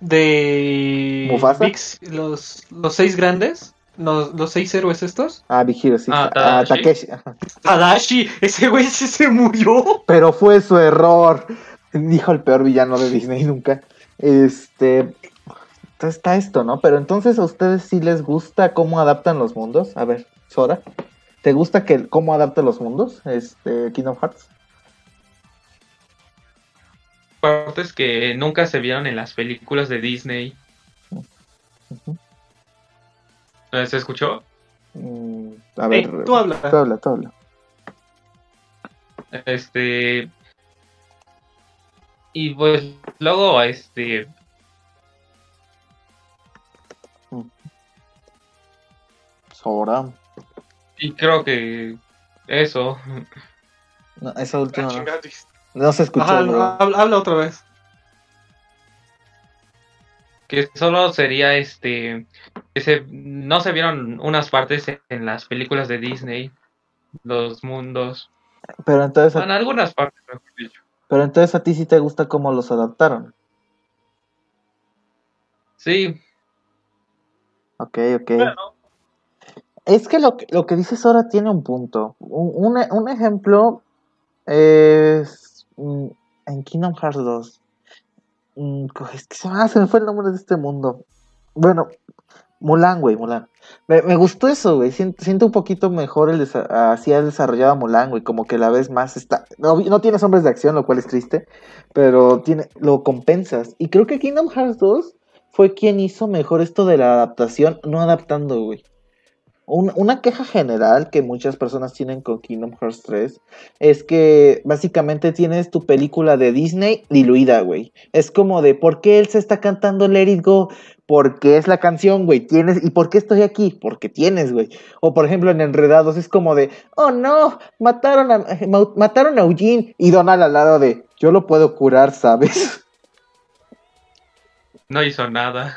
De. ¿Mufasa? Vix, los, los seis grandes. Los, los seis héroes estos. Ah, Big Hero, sí. Ah, Ah. Takeshi. Tadashi, ese güey sí se murió. Pero fue su error. Dijo el peor villano de Disney nunca. Este. Entonces está esto, ¿no? Pero entonces a ustedes sí les gusta cómo adaptan los mundos. A ver, Sora. ¿Te gusta que cómo adapta los mundos? Este, Kingdom Hearts. Partes que nunca se vieron en las películas de Disney. Eh, ¿Se escuchó? Mm, a Eh, ver. tú habla. Tú habla, tú habla. Este. Y pues luego, este. Sora. Y creo que. Eso. No, esa última no, se escuchó, habla, habla otra vez. Que solo sería este. Que se, no se vieron unas partes en las películas de Disney. Los mundos. Pero entonces, Bueno, algunas partes, mejor dicho. pero entonces a ti sí te gusta cómo los adaptaron. Sí, Ok, ok. Es que lo, que lo que dices ahora tiene un punto. Un, ejemplo es mm, en Kingdom Hearts 2. Mm, se, ah, se me fue el nombre de este mundo. Bueno, Mulan, güey, Mulan. Me, gustó eso, güey. Siento, un poquito mejor el así ha desarrollado Mulan, güey. Como que la vez más está. No, no tienes hombres de acción, lo cual es triste. Pero tiene, lo compensas. Y creo que Kingdom Hearts 2 fue quien hizo mejor esto de la adaptación, no adaptando, güey. Un- una queja general que muchas personas tienen con Kingdom Hearts 3 es que básicamente tienes tu película de Disney diluida, güey. Es como de, ¿por qué él se está cantando Let It Go? Porque es la canción, güey. Tienes, ¿y por qué estoy aquí? Porque tienes, güey. O por ejemplo en Enredados es como de, oh no, mataron a, ma- mataron a Eugene y Donald al lado de, yo lo puedo curar, ¿sabes? no hizo nada.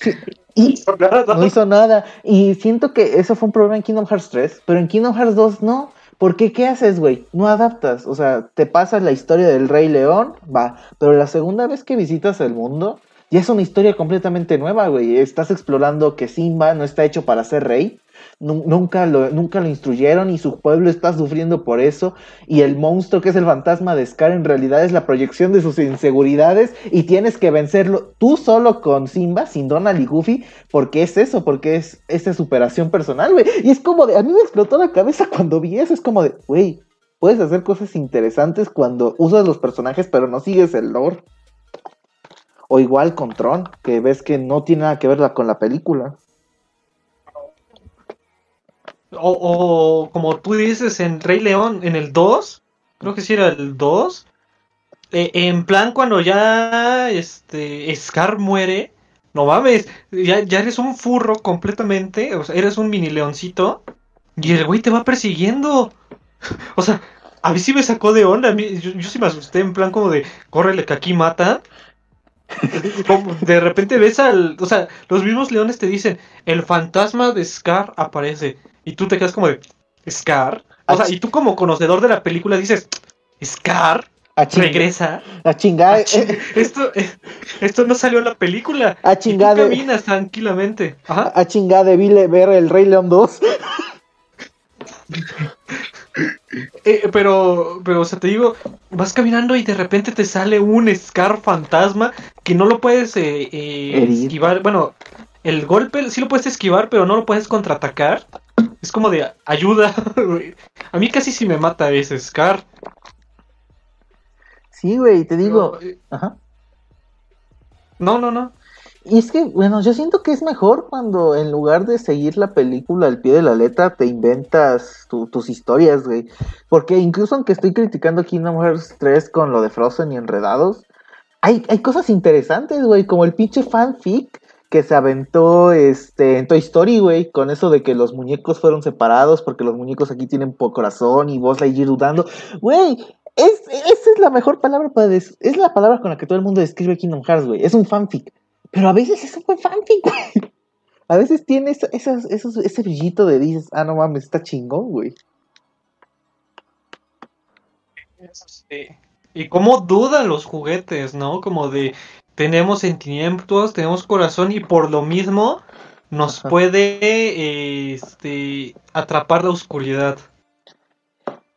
Y no hizo nada. Y siento que eso fue un problema en Kingdom Hearts 3, pero en Kingdom Hearts 2 no. Porque ¿qué haces, güey? No adaptas. O sea, te pasas la historia del Rey León, va. Pero la segunda vez que visitas el mundo, ya es una historia completamente nueva, güey. Estás explorando que Simba no está hecho para ser rey. Nu- Nunca lo, nunca lo instruyeron y su pueblo está sufriendo por eso. Y el monstruo que es el fantasma de Scar en realidad es la proyección de sus inseguridades y tienes que vencerlo tú solo con Simba, sin Donald y Goofy, porque es eso, porque es esa superación personal, güey. Y es como de, a mí me explotó la cabeza cuando vi eso, es como de, güey, puedes hacer cosas interesantes cuando usas los personajes pero no sigues el lore. O igual con Tron, que ves que no tiene nada que ver con la película. O, o como tú dices en Rey León, en el 2, creo que sí era el 2. eh, en plan, cuando ya este Scar muere, no mames, ya, ya eres un furro completamente, eres un mini leoncito y el güey te va persiguiendo. O sea, a mí sí me sacó de onda, a mí, yo, yo sí me asusté, en plan como de, córrele que aquí mata. De repente ves al, o sea, los mismos leones te dicen, el fantasma de Scar aparece. Y tú te quedas como de, ¿Scar? O sea, y tú como conocedor de la película dices, ¿Scar? A chingar. ¿Regresa? A chingar. Ah, ching- esto, eh, esto no salió en la película. A Y tú caminas tranquilamente. Ajá. A chingar de ver el Rey León 2. Eh, pero, pero, o sea, te digo, vas caminando y de repente te sale un Scar fantasma que no lo puedes eh, eh, esquivar. Bueno, el golpe sí lo puedes esquivar, pero no lo puedes contraatacar. Es como de ayuda. A mí casi sí me mata ese Scar. Sí, güey, te digo. Pero, eh, Ajá. no, no, no. Y es que, bueno, yo siento que es mejor cuando en lugar de seguir la película al pie de la letra, te inventas tu- tus historias, güey. Porque incluso aunque estoy criticando Kingdom Hearts 3 con lo de Frozen y Enredados, hay, hay cosas interesantes, güey, como el pinche fanfic que se aventó este, en Toy Story, güey, con eso de que los muñecos fueron separados porque los muñecos aquí tienen po corazón y vos Lightyear dudando. Güey, es, esa es la mejor palabra para... des- es la palabra con la que todo el mundo describe Kingdom Hearts, güey. Es un fanfic. Pero a veces es un buen fanfic, güey. A veces tiene esos- ese brillito de dices, ah, no mames, está chingón, güey. Sí. Y cómo dudan los juguetes, ¿no? Como de tenemos sentimientos, tenemos corazón y por lo mismo nos Ajá. puede eh, este, atrapar la oscuridad.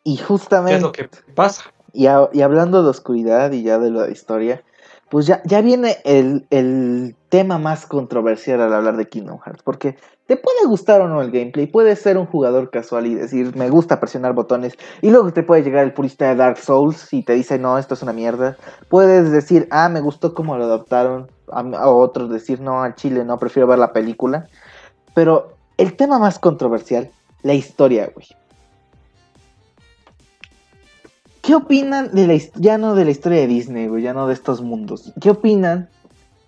Y ¿Qué es justamente, lo que pasa? y, a- y hablando de oscuridad y ya de la historia, pues ya, ya viene el, el tema más controversial al hablar de Kingdom Hearts. Porque te puede gustar o no el gameplay, puedes ser un jugador casual y decir, me gusta presionar botones, y luego te puede llegar el purista de Dark Souls y te dice, no, esto es una mierda. Puedes decir, ah, me gustó cómo lo adaptaron, a, otros decir, no, al chile no, prefiero ver la película. Pero el tema más controversial, la historia, güey. ¿Qué opinan de la his- ya no de la historia de Disney, güey, ya no de estos mundos? ¿Qué opinan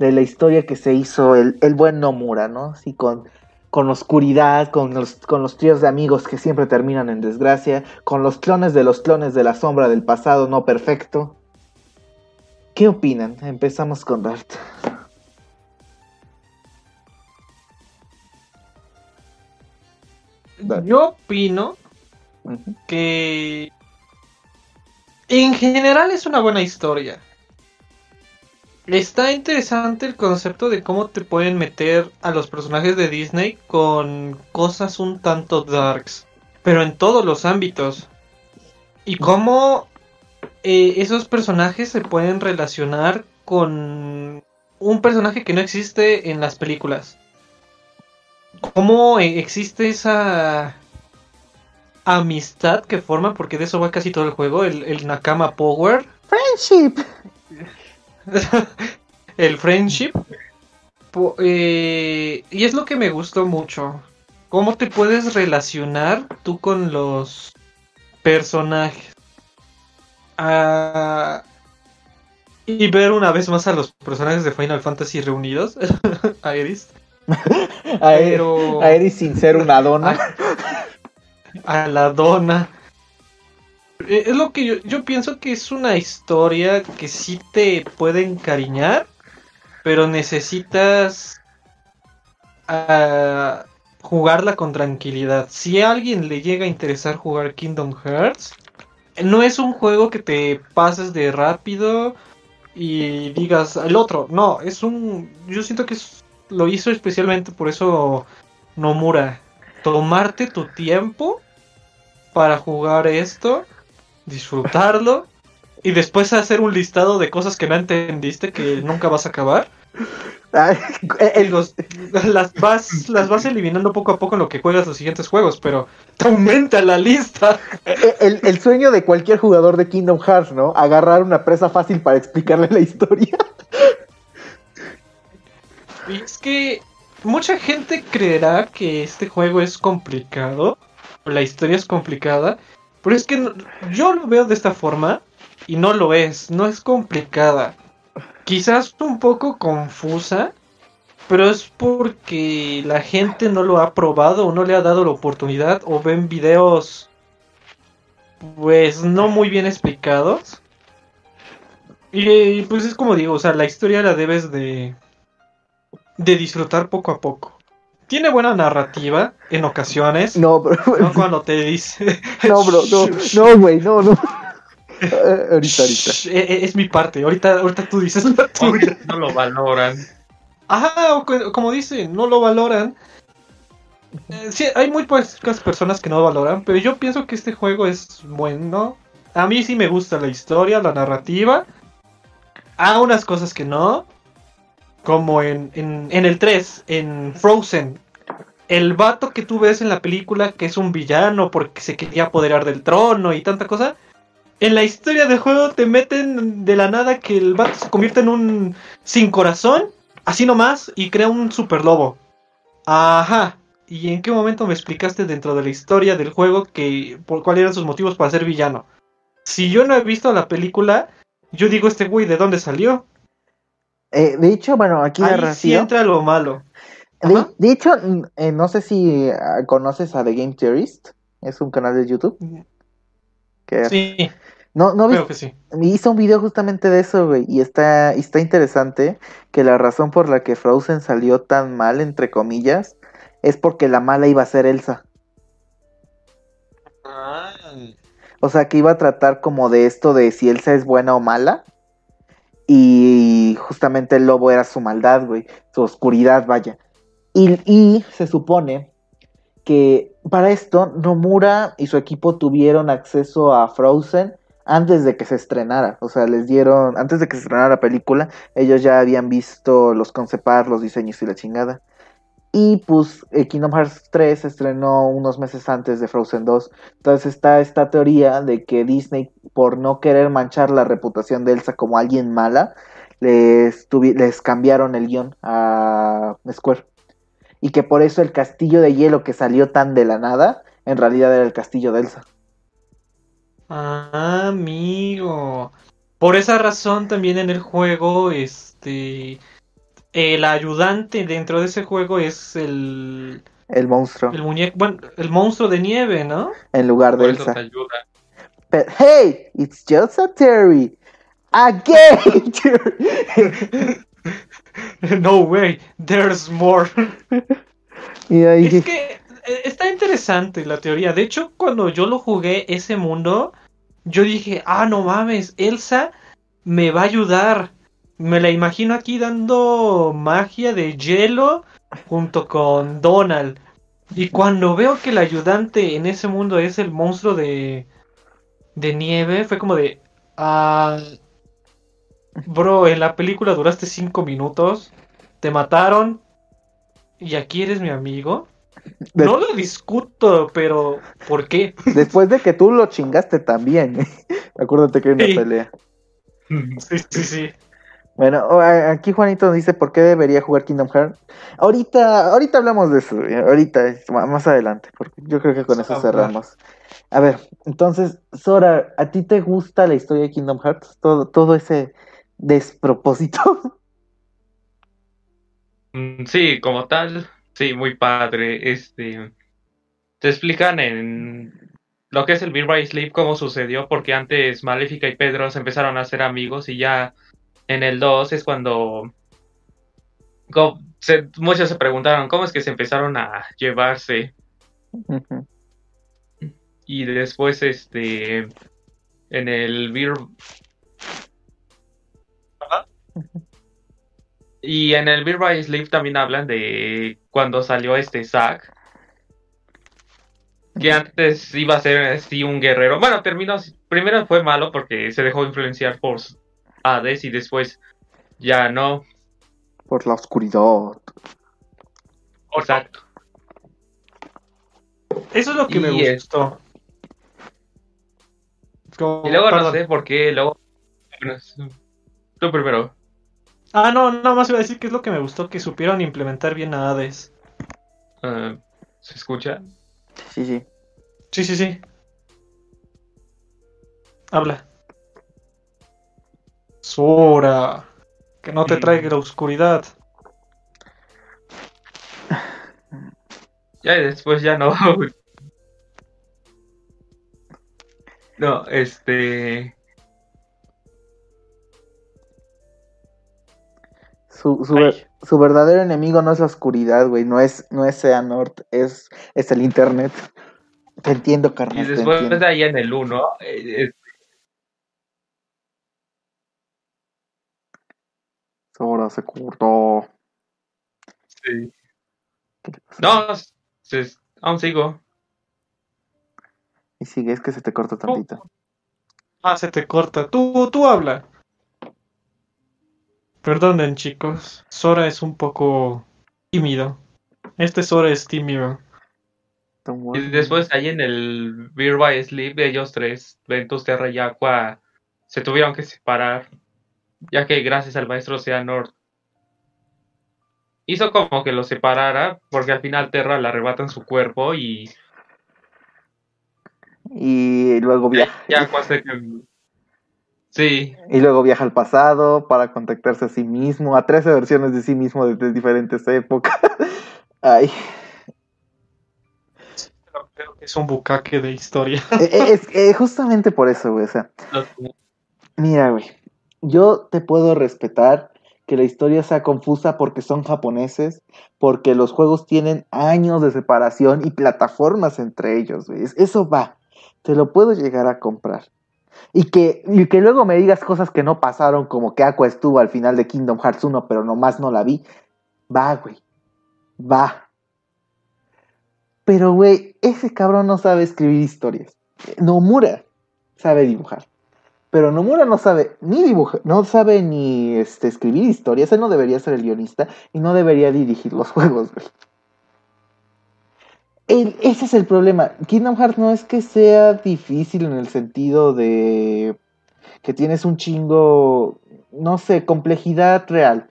de la historia que se hizo el, el buen Nomura, ¿no? Así con, con oscuridad, con los, con los tríos de amigos que siempre terminan en desgracia, con los clones de los clones de la sombra del pasado no perfecto. ¿Qué opinan? Empezamos con Dart. Dale. Yo opino que en general es una buena historia. Está interesante el concepto de cómo te pueden meter a los personajes de Disney con cosas un tanto darks, pero en todos los ámbitos. Y cómo eh, esos personajes se pueden relacionar con un personaje que no existe en las películas. Cómo eh, existe esa amistad que forman, porque de eso va casi todo el juego, el, el Nakama Power, Friendship. el friendship. Eh, y es lo que me gustó mucho. Cómo te puedes relacionar tú con los personajes. Ah, y ver una vez más a los personajes de Final Fantasy reunidos. a Eris. A, Pero- a Eris sin ser una dona. a la dona. Eh, Es lo que yo, yo pienso que es una historia que sí te puede encariñar, pero necesitas ah, jugarla con tranquilidad. Si a alguien le llega a interesar jugar Kingdom Hearts, no es un juego que te pases de rápido y digas el otro. No, es un. Yo siento que lo hizo especialmente por eso Nomura. Tomarte tu tiempo para jugar esto, disfrutarlo y después hacer un listado de cosas que no entendiste que nunca vas a acabar. Los- las, vas, las vas eliminando poco a poco en lo que juegas los siguientes juegos, pero te aumenta la lista. El, el sueño de cualquier jugador de Kingdom Hearts, ¿no? Agarrar una presa fácil para explicarle la historia. Y es que mucha gente creerá que este juego es complicado, o la historia es complicada, pero es que yo lo veo de esta forma y no lo es, no es complicada. Quizás un poco confusa, pero es porque la gente no lo ha probado o no le ha dado la oportunidad o ven videos pues no muy bien explicados. Y pues es como digo, o sea, la historia la debes de de disfrutar poco a poco. Tiene buena narrativa en ocasiones, no, No, bro. cuando te dice No, bro, no. No, güey, no, no. Eh, ahorita, ahorita. Eh, eh, es mi parte. Ahorita, ahorita tú dices la tuya. no lo valoran. Ajá, o como dice, no lo valoran. Eh, sí, hay muy pocas personas que no lo valoran, pero yo pienso que este juego es bueno. A mí sí me gusta la historia, la narrativa. Hay unas cosas que no. Como en, en, en el 3, en Frozen. El vato que tú ves en la película, que es un villano porque se quería apoderar del trono y tanta cosa. en la historia del juego te meten de la nada que el vato se convierte en un sin corazón, así nomás, y crea un super lobo. Ajá. ¿Y en qué momento me explicaste dentro de la historia del juego que por cuáles eran sus motivos para ser villano? Si yo no he visto la película, yo digo este güey de dónde salió. Eh, de hecho, bueno, aquí Ahí sí entra lo malo. De, hecho, eh, no sé si ah, conoces a The Game Theorist. Es un canal de YouTube. Que Sí, no, no creo que sí. hizo un video justamente de eso, güey. Y está, y está interesante que la razón por la que Frozen salió tan mal, entre comillas, es porque la mala iba a ser Elsa. O sea, que iba a tratar como de esto de si Elsa es buena o mala. Y justamente el lobo era su maldad, güey. Su oscuridad, vaya. Y, se supone que para esto Nomura y su equipo tuvieron acceso a Frozen antes de que se estrenara. O sea, les dieron, antes de que se estrenara la película, ellos ya habían visto los concept art, los diseños y la chingada. Y pues eh, Kingdom Hearts 3 se estrenó unos meses antes de Frozen 2. Entonces está esta teoría de que Disney, por no querer manchar la reputación de Elsa como alguien mala, les, les cambiaron el guion a Square. Y que por eso el castillo de hielo que salió tan de la nada, en realidad era el castillo de Elsa. Ah, amigo. Por esa razón también en el juego, este, el ayudante dentro de ese juego es el, El monstruo, el muñeco, bueno, el monstruo de nieve, ¿no? en lugar de Elsa. But hey, it's just a Terry. Again, No way, there's more. y ahí Es que eh, está interesante la teoría. De hecho, cuando yo lo jugué ese mundo, yo dije, ah, no mames, Elsa me va a ayudar. Me la imagino aquí dando magia de hielo junto con Donald. Y cuando veo que el ayudante en ese mundo es el monstruo de, de nieve, fue como de, ah, bro, en la película duraste cinco minutos, te mataron y aquí eres mi amigo. De- No lo discuto, pero ¿por qué? después de que tú lo chingaste también. Acuérdate que hay una Sí. pelea. Sí, sí, sí. Bueno, aquí Juanito dice por qué debería jugar Kingdom Hearts. Ahorita, ahorita hablamos de eso, ahorita, más adelante, porque yo creo que con eso cerramos. A ver, entonces, Sora, ¿a ti te gusta la historia de Kingdom Hearts? Todo, todo ese despropósito. Mm, Sí, como tal, sí, muy padre. Este, te explican en lo que es el Beat by Sleep cómo sucedió, porque antes Maléfica y Pedro se empezaron a hacer amigos y ya en el 2 es cuando se- muchos se preguntaron cómo es que se empezaron a llevarse y después este en el Beer y en el Beer by Sleep también hablan de cuando salió este Zack que antes iba a ser así un guerrero. Bueno terminó primero fue malo porque se dejó influenciar por Hades y después ya no Por la oscuridad. exacto Eso es lo que me Y, gustó. Como- y luego no sé por qué luego tú primero Ah, no, nada más iba a decir que es lo que me gustó, que supieron implementar bien a Hades. Ah, se escucha Sí, sí. Sí, sí, sí. Habla. Sora. Que no te traiga la oscuridad. Ya y después ya no. No, este. Su, su, su verdadero enemigo no es la oscuridad, güey. No es, no es Seanort, es, es el internet. Te entiendo, Y carnal. te después entiendo. de ahí en el 1. eh, Sora se cortó. sí. No, se- aún sigo. Y sigue, es que se te corta tantito. Ah, se te corta. Tú, tú habla. Perdonen, chicos. Sora es un poco tímido. Este Sora es tímido. Y después ahí en el Beer by Sleep, ellos tres, Ventus, Terra y Aqua, se tuvieron que separar, ya que gracias al maestro Seanor hizo como que los separara, porque al final Terra le arrebatan su cuerpo y Y luego viaja. y Aqua se... Sí, Y luego viaja al pasado para contactarse a sí mismo, a 13 versiones de sí mismo desde diferentes épocas. Ay, Creo que es un bucaque de historia. eh, eh, es eh, justamente por eso, güey. O sea, mira, güey. Yo te puedo respetar que la historia sea confusa porque son japoneses, porque los juegos tienen años de separación y plataformas entre ellos, güey. Es- Eso va. Te lo puedo llegar a comprar. Y que, y que luego me digas cosas que no pasaron, como que Aqua estuvo al final de Kingdom Hearts 1, pero nomás no la vi. Va, güey. Va. Pero, güey, ese cabrón no sabe escribir historias. Nomura sabe dibujar. Pero Nomura no sabe ni dibujar, no sabe ni este, escribir historias. Él no debería ser el guionista y no debería dirigir los juegos, güey. Ese es el problema. Kingdom Hearts no es que sea difícil en el sentido de que tienes un chingo, no sé, complejidad real.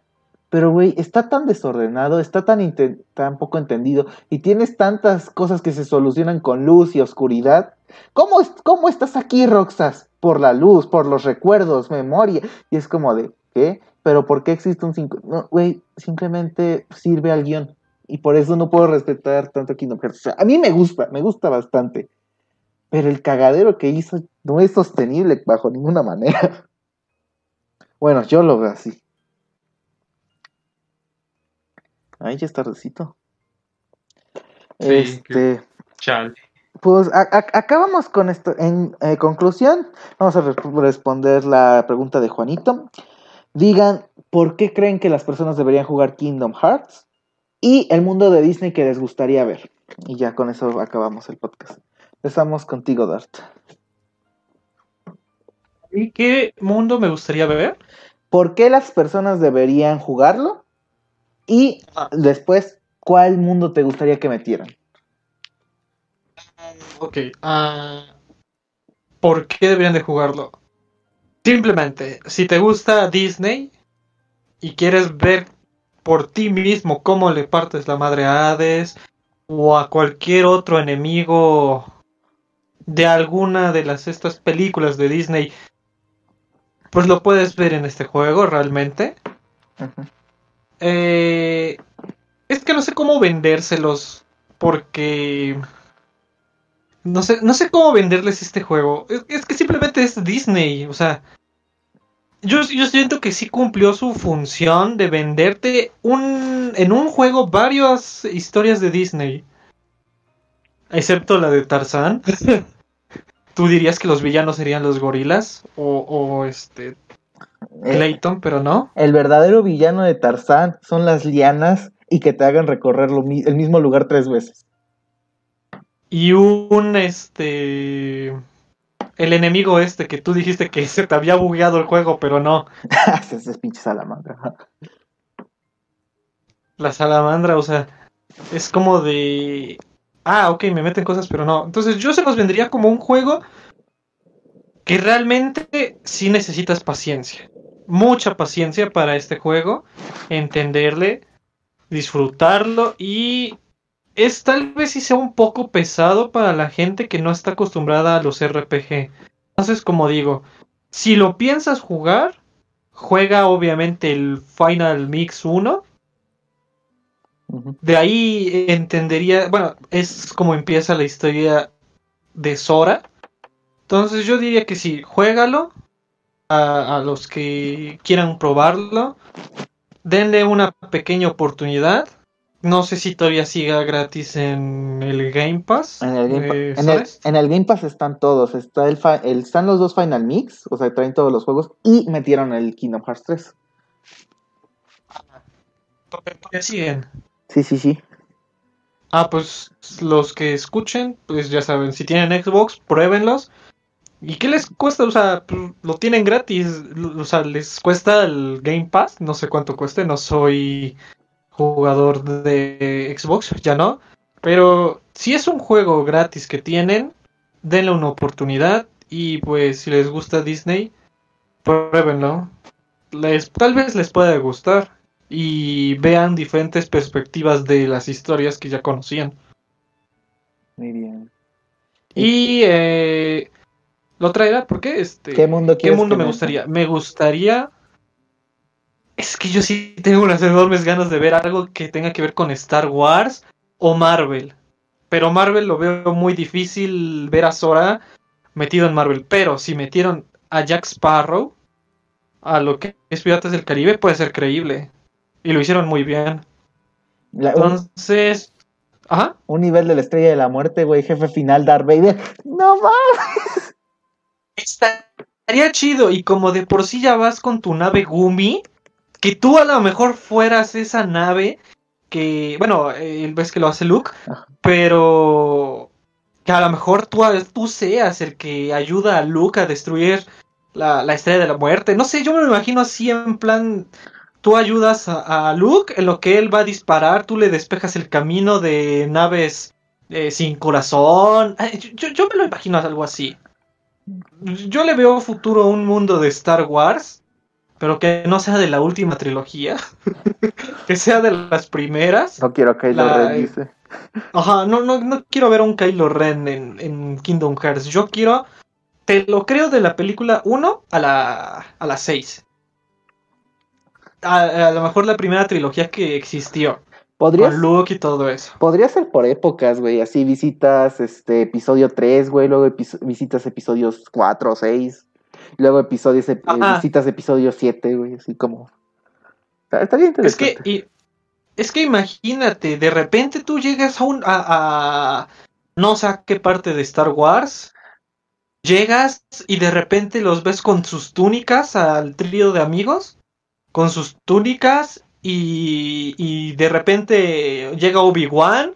Pero, güey, está tan desordenado, está tan, tan poco entendido y tienes tantas cosas que se solucionan con luz y oscuridad. ¿Cómo, es- cómo estás aquí, Roxas? Por la luz, por los recuerdos, memoria. Y es como de, ¿qué? ¿Pero por qué existe un 5? No, güey, simplemente sirve al guion. Y por eso no puedo respetar tanto Kingdom Hearts. O sea, a mí me gusta, me gusta bastante. Pero el cagadero que hizo no es sostenible bajo ninguna manera. Bueno, yo lo veo así. Ahí ya es tardecito. Sí, este, chale. Pues a- a- acabamos con esto. En eh, conclusión, vamos a re- responder la pregunta de Juanito. Digan por qué creen que las personas deberían jugar Kingdom Hearts y el mundo de Disney que les gustaría ver. Y ya con eso acabamos el podcast. Empezamos contigo, Dart. ¿Y qué mundo me gustaría ver? ¿Por qué las personas deberían jugarlo? Y Ah. después, ¿cuál mundo te gustaría que metieran? Ok. ah, ¿Por qué deberían de jugarlo? Simplemente, si te gusta Disney y quieres ver por ti mismo cómo le partes la madre a Hades o a cualquier otro enemigo de alguna de las estas películas de Disney, pues lo puedes ver en este juego realmente. Eh, es que no sé cómo vendérselos porque no sé, no sé cómo venderles este juego. Es, es que simplemente es Disney, o sea, yo, yo siento que sí cumplió su función de venderte un en un juego varias historias de Disney, excepto la de Tarzán. Tú dirías que los villanos serían los gorilas o, o este Eh, Clayton, pero no. el verdadero villano de Tarzán son las lianas y que te hagan recorrer lo el mismo lugar tres veces. Y un este. El enemigo este que tú dijiste que se te había bugueado el juego, pero no. Es pinche salamandra. La salamandra, o sea, es como de. Ah, ok, me meten cosas, pero no. Entonces yo se los vendría como un juego que realmente sí necesitas paciencia. Mucha paciencia para este juego. Entenderle, disfrutarlo y es tal vez sí sea un poco pesado para la gente que no está acostumbrada a los RPG. Entonces, como digo, si lo piensas jugar, juega obviamente el Final Mix 1. Ujú. De ahí entendería, bueno, es como empieza la historia de Sora. Entonces yo diría que sí, juégalo a, a los que quieran probarlo. Denle una pequeña oportunidad. No sé si todavía siga gratis en el Game Pass. En el, Game Pa- eh, en, el, ¿sabes? en el Game Pass están todos. Está el, el- están los dos Final Mix, o sea, traen todos los juegos y metieron el Kingdom Hearts 3. Todavía siguen. Sí, sí, sí. Ah, pues los que escuchen, pues ya saben, si tienen Xbox, pruébenlos. ¿Y qué les cuesta? O sea, lo tienen gratis. O sea, les cuesta el Game Pass. No sé cuánto cueste, no soy jugador de Xbox, ya no. Pero si es un juego gratis que tienen, denle una oportunidad y pues si les gusta Disney, pruébenlo. Les, tal vez les pueda gustar y vean diferentes perspectivas de las historias que ya conocían. Muy bien. Y eh, lo traerá, ¿por qué? Este, ¿Qué mundo ¿Qué mundo me gustaría? Me gustaría. Es que yo sí tengo unas enormes ganas de ver algo que tenga que ver con Star Wars o Marvel. Pero Marvel lo veo muy difícil ver a Sora metido en Marvel. Pero si metieron a Jack Sparrow a lo que es Piratas del Caribe, puede ser creíble. Y lo hicieron muy bien. La- un, Entonces. Ajá. un nivel de la estrella de la muerte, güey, jefe final Darth Vader. No mames. Estaría chido, y como de por sí ya vas con tu nave Gumi, que tú a lo mejor fueras esa nave que, bueno, eh, ves que lo hace Luke, Ajá. pero que a lo mejor tú, tú seas el que ayuda a Luke a destruir la, la estrella de la muerte. No sé, yo me lo imagino así en plan, tú ayudas a, a Luke en lo que él va a disparar, tú le despejas el camino de naves eh, sin corazón. Yo, yo me lo imagino algo así. Yo le veo futuro a un mundo de Star Wars, pero que no sea de la última trilogía, que sea de las primeras. No quiero que Kylo La- Ren dice. Ajá, no, no, no quiero ver a un Kylo Ren en, en Kingdom Hearts. Yo quiero, te lo creo de la película 1 a la, a la 6. A, a lo mejor la primera trilogía que existió, ¿Podrías, con Luke y todo eso. podría ser por épocas, güey. Así visitas este episodio 3, güey. Luego episo- visitas episodios 4 o 6. Luego episodios, ep- Ajá. visitas episodio 7, güey. Así como. Está- Es interesante. que, y- es que imagínate, de repente tú llegas a un, a, a- no sé a qué parte de Star Wars, llegas y de repente los ves con sus túnicas al trío de amigos, con sus túnicas y, y de repente llega Obi-Wan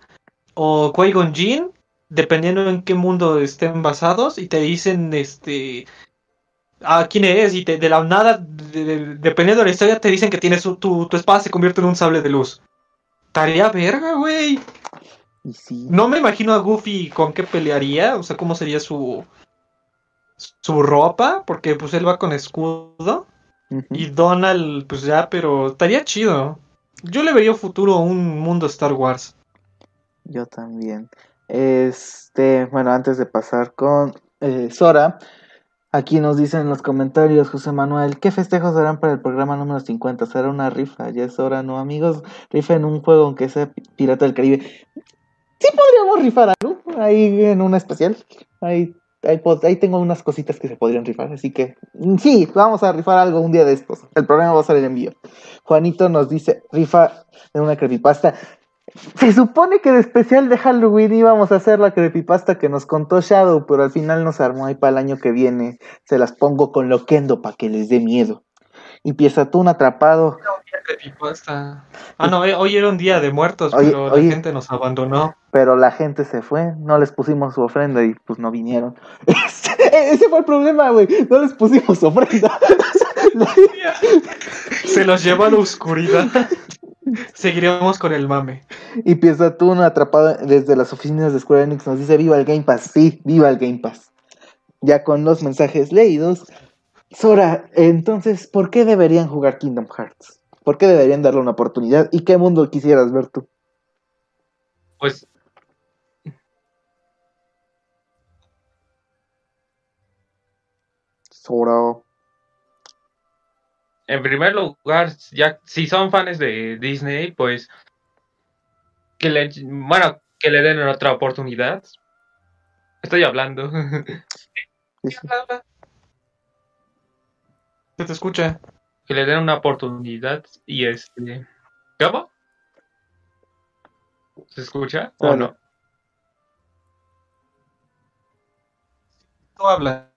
o Qui-Gon Jinn, dependiendo en qué mundo estén basados, y te dicen, este, a quién eres, y te- de la nada, de- de- dependiendo de la historia, te dicen que tienes tu, tu espada se convierte en un sable de luz. Tarea verga, güey. Sí. No me imagino a Goofy con qué pelearía, o sea, cómo sería su su ropa, porque pues él va con escudo. Y Donald, pues ya, pero estaría chido. Yo le vería futuro a un mundo Star Wars. Yo también. Este, bueno, antes de pasar con eh, Sora, aquí nos dicen en los comentarios, José Manuel, ¿qué festejos harán para el programa número 50? ¿Será una rifa? Ya es hora, ¿no, amigos? Rifa en un juego, aunque sea Pi- Pirata del Caribe. Sí podríamos rifar algo, ahí en un especial. Ahí, tengo unas cositas que se podrían rifar, así que sí, vamos a rifar algo un día de estos. El programa va a ser el envío. Juanito nos dice, rifa de una creepypasta. Se supone que de especial de Halloween íbamos a hacer la creepypasta que nos contó Shadow, pero al final nos armó ahí para el año que viene. Se las pongo con Loquendo para que les dé miedo. Y Piezatún atrapado. Creepypasta. Ah, no, hoy era un día de muertos, pero la gente nos abandonó. Pero la gente se fue, no les pusimos su ofrenda y pues no vinieron. Ese fue el problema, güey. No les pusimos su ofrenda. Se los llevó a la oscuridad. Seguiremos con el mame. y Piezatún atrapado desde las oficinas de Square Enix nos dice viva el Game Pass. Sí, viva el Game Pass. Ya con los mensajes leídos. Sora, entonces, ¿por qué deberían jugar Kingdom Hearts? ¿Por qué deberían darle una oportunidad? ¿Y qué mundo quisieras ver tú? Pues Sora. En primer lugar, ya si son fans de Disney, pues que le, bueno, que le den otra oportunidad. Estoy hablando. Se te escucha. que le den una oportunidad y este. ¿Cómo? ¿Se escucha o no? Tú habla.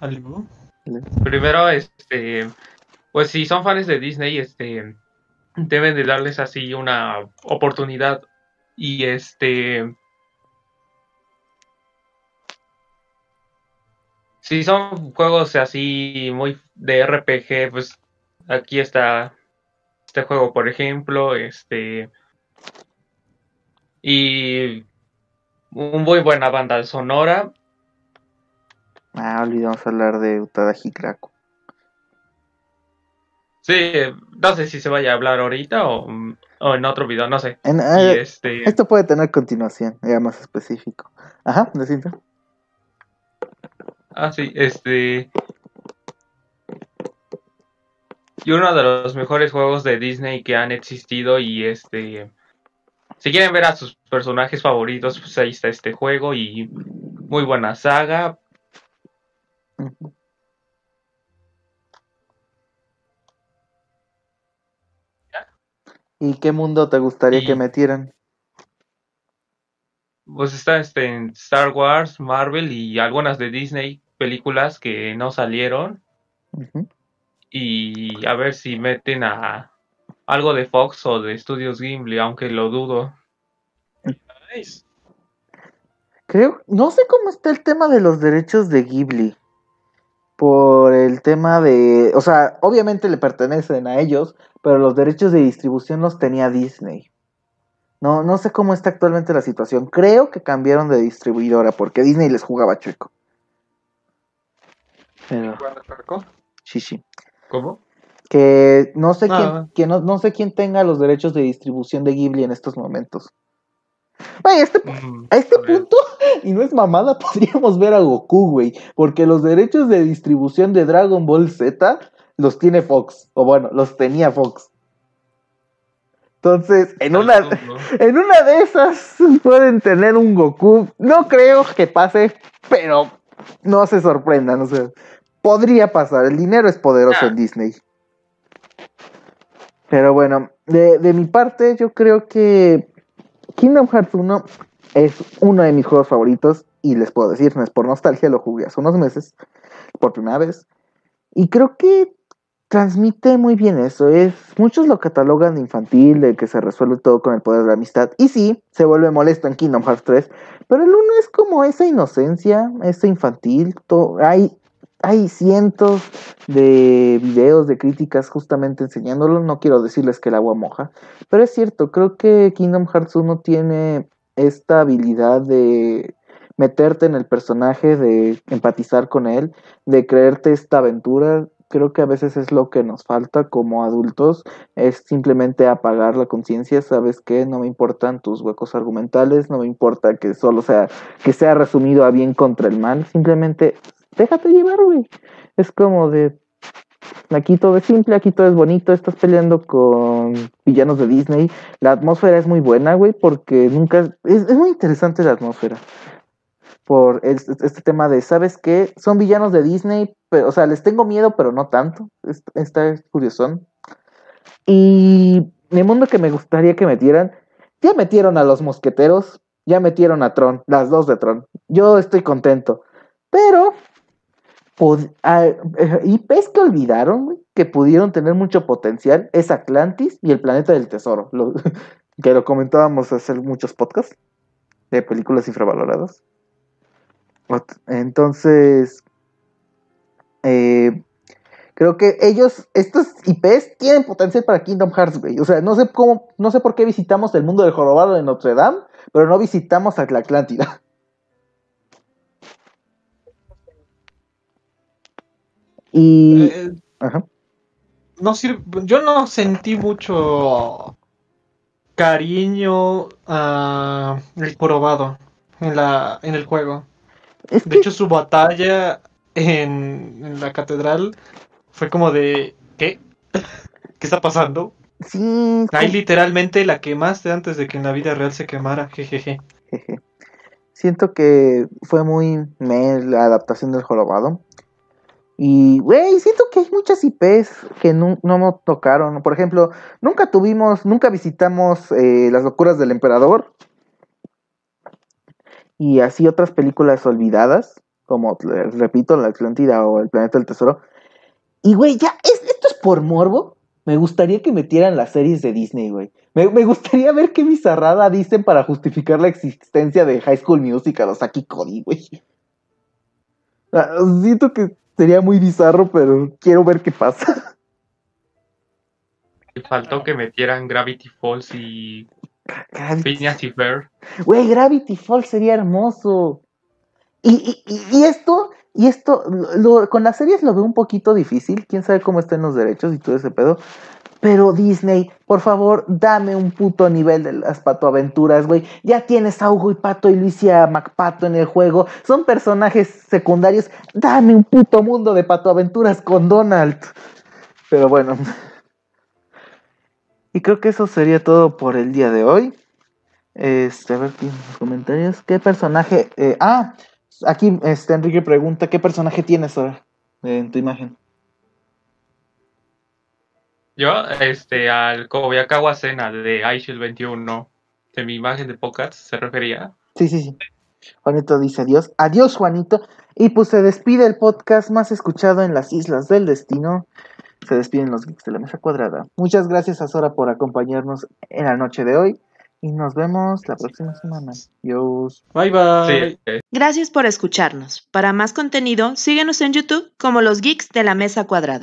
¿Algo? Primero, este, pues si son fans de Disney, este, deben de darles así una oportunidad y este, si son juegos así muy de RPG, pues aquí está este juego, por ejemplo, este y un muy buena banda sonora. Ah, olvidamos hablar de Utada Hikraku. Sí, no sé si se vaya a hablar ahorita o, o en otro video, no sé. En- eh, este, Esto puede tener continuación, ya más específico. Ajá, decinte. ah, sí, este. Y uno de los mejores juegos de Disney que han existido y este. Si quieren ver a sus personajes favoritos, pues ahí está este juego y muy buena saga. ¿Y qué mundo te gustaría Y- que metieran? Pues está este en Star Wars, Marvel y algunas de Disney películas que no salieron. Y a ver si meten a algo de Fox o de Studios Gimli, aunque lo dudo. Creo, no sé cómo está el tema de los derechos de Ghibli. Por el tema de, o sea, obviamente le pertenecen a ellos, pero los derechos de distribución los tenía Disney. No, no sé cómo está actualmente la situación. Creo que cambiaron de distribuidora porque Disney les jugaba chueco. Pero, sí, sí. ¿Cómo? Que no sé Ah, quién, que no, no sé quién tenga los derechos de distribución de Ghibli en estos momentos. Este A este a punto, y no es mamada, podríamos ver a Goku, güey. Porque los derechos de distribución de Dragon Ball Z los tiene Fox. O bueno, los tenía Fox. Entonces, en una, en una de esas pueden tener un Goku. No creo que pase, pero no se sorprendan. O sea, podría pasar. El dinero es poderoso Ah. en Disney. Pero bueno, de, de mi parte, yo creo que Kingdom Hearts 1 es uno de mis juegos favoritos. Y les puedo decir, es por nostalgia, lo jugué hace unos meses, por primera vez. Y creo que transmite muy bien eso. Es, muchos lo catalogan de infantil, de que se resuelve todo con el poder de la amistad. Y sí, se vuelve molesto en Kingdom Hearts 3. Pero el 1 es como esa inocencia, ese infantil. to- hay, hay cientos de videos, de críticas justamente enseñándolo. No quiero decirles que el agua moja. Pero es cierto, creo que Kingdom Hearts 1 tiene esta habilidad de meterte en el personaje, de empatizar con él, de creerte esta aventura. Creo que a veces es lo que nos falta como adultos, es simplemente apagar la conciencia, ¿sabes qué? No me importan tus huecos argumentales, no me importa que solo sea, que sea resumido a bien contra el mal, simplemente déjate llevar, güey. Es como de, aquí todo es simple, aquí todo es bonito, estás peleando con villanos de Disney, la atmósfera es muy buena, güey, porque nunca, es, muy interesante la atmósfera por este, tema de, ¿sabes qué? Son villanos de Disney, pero, o sea, les tengo miedo, pero no tanto. Es- Está curiosón. Y el mundo que me gustaría que metieran, ya metieron a los mosqueteros, ya metieron a Tron, las dos de Tron. Yo estoy contento. Pero, IPs que olvidaron, que pudieron tener mucho potencial, es Atlantis y el planeta del tesoro. Que lo comentábamos hace muchos podcasts de películas infravaloradas. Entonces, eh, creo que ellos, estos IPs, tienen potencial para Kingdom Hearts, güey. O sea, no sé cómo, no sé por qué visitamos el mundo del jorobado de Notre Dame, pero no visitamos a la Atlántida. Y, Eh, ajá. no sirve, yo no sentí mucho cariño a el probado en la en el juego. es De que hecho, su batalla en, en la catedral fue como de ¿qué? ¿Qué está pasando? sí, Ahí literalmente la quemaste antes de que en la vida real se quemara, jejeje. Jeje. Siento que fue muy meh la adaptación del jorobado. Y, güey, siento que hay muchas IPs que no, no tocaron. Por ejemplo, nunca tuvimos, nunca visitamos eh, Las locuras del emperador. Y así otras películas olvidadas, como, repito, La Atlántida o El Planeta del Tesoro. Y, güey, ya, es- esto es por morbo. Me gustaría que metieran las series de Disney, güey. Me, me gustaría ver qué bizarrada dicen para justificar la existencia de High School Musical o Saki Cody, güey. Ah, Siento que sería muy bizarro, pero quiero ver qué pasa. faltó que metieran Gravity Falls y Gravity, Phineas y Ferb. güey, Gravity Falls sería hermoso. Y, y- y- esto, y esto, lo- con las series lo veo un poquito difícil. Quién sabe cómo estén los derechos y todo ese pedo. Pero Disney, por favor, dame un puto nivel de las patoaventuras, güey. Ya tienes a Hugo y Pato y Lucia McPato en el juego. Son personajes secundarios. Dame un puto mundo de patoaventuras con Donald. Pero bueno. Y creo que eso sería todo por el día de hoy. Este, a ver, ¿qué- los comentarios. ¿Qué personaje? eh, ah, aquí este, Enrique pregunta: ¿qué personaje tienes ahora en tu imagen? Yo, este, al Kobayakawa Sena de iShield 21, de mi imagen de podcast, se refería. Sí, sí, sí. Juanito dice adiós. Adiós, Juanito. Y pues se despide el podcast más escuchado en las Islas del Destino. Se despiden los geeks de la mesa cuadrada. Muchas gracias a Sora por acompañarnos en la noche de hoy. Y nos vemos la próxima semana. Adiós. Bye bye. Sí, Gracias por escucharnos. Para más contenido, síguenos en YouTube como los Geeks de la Mesa Cuadrada.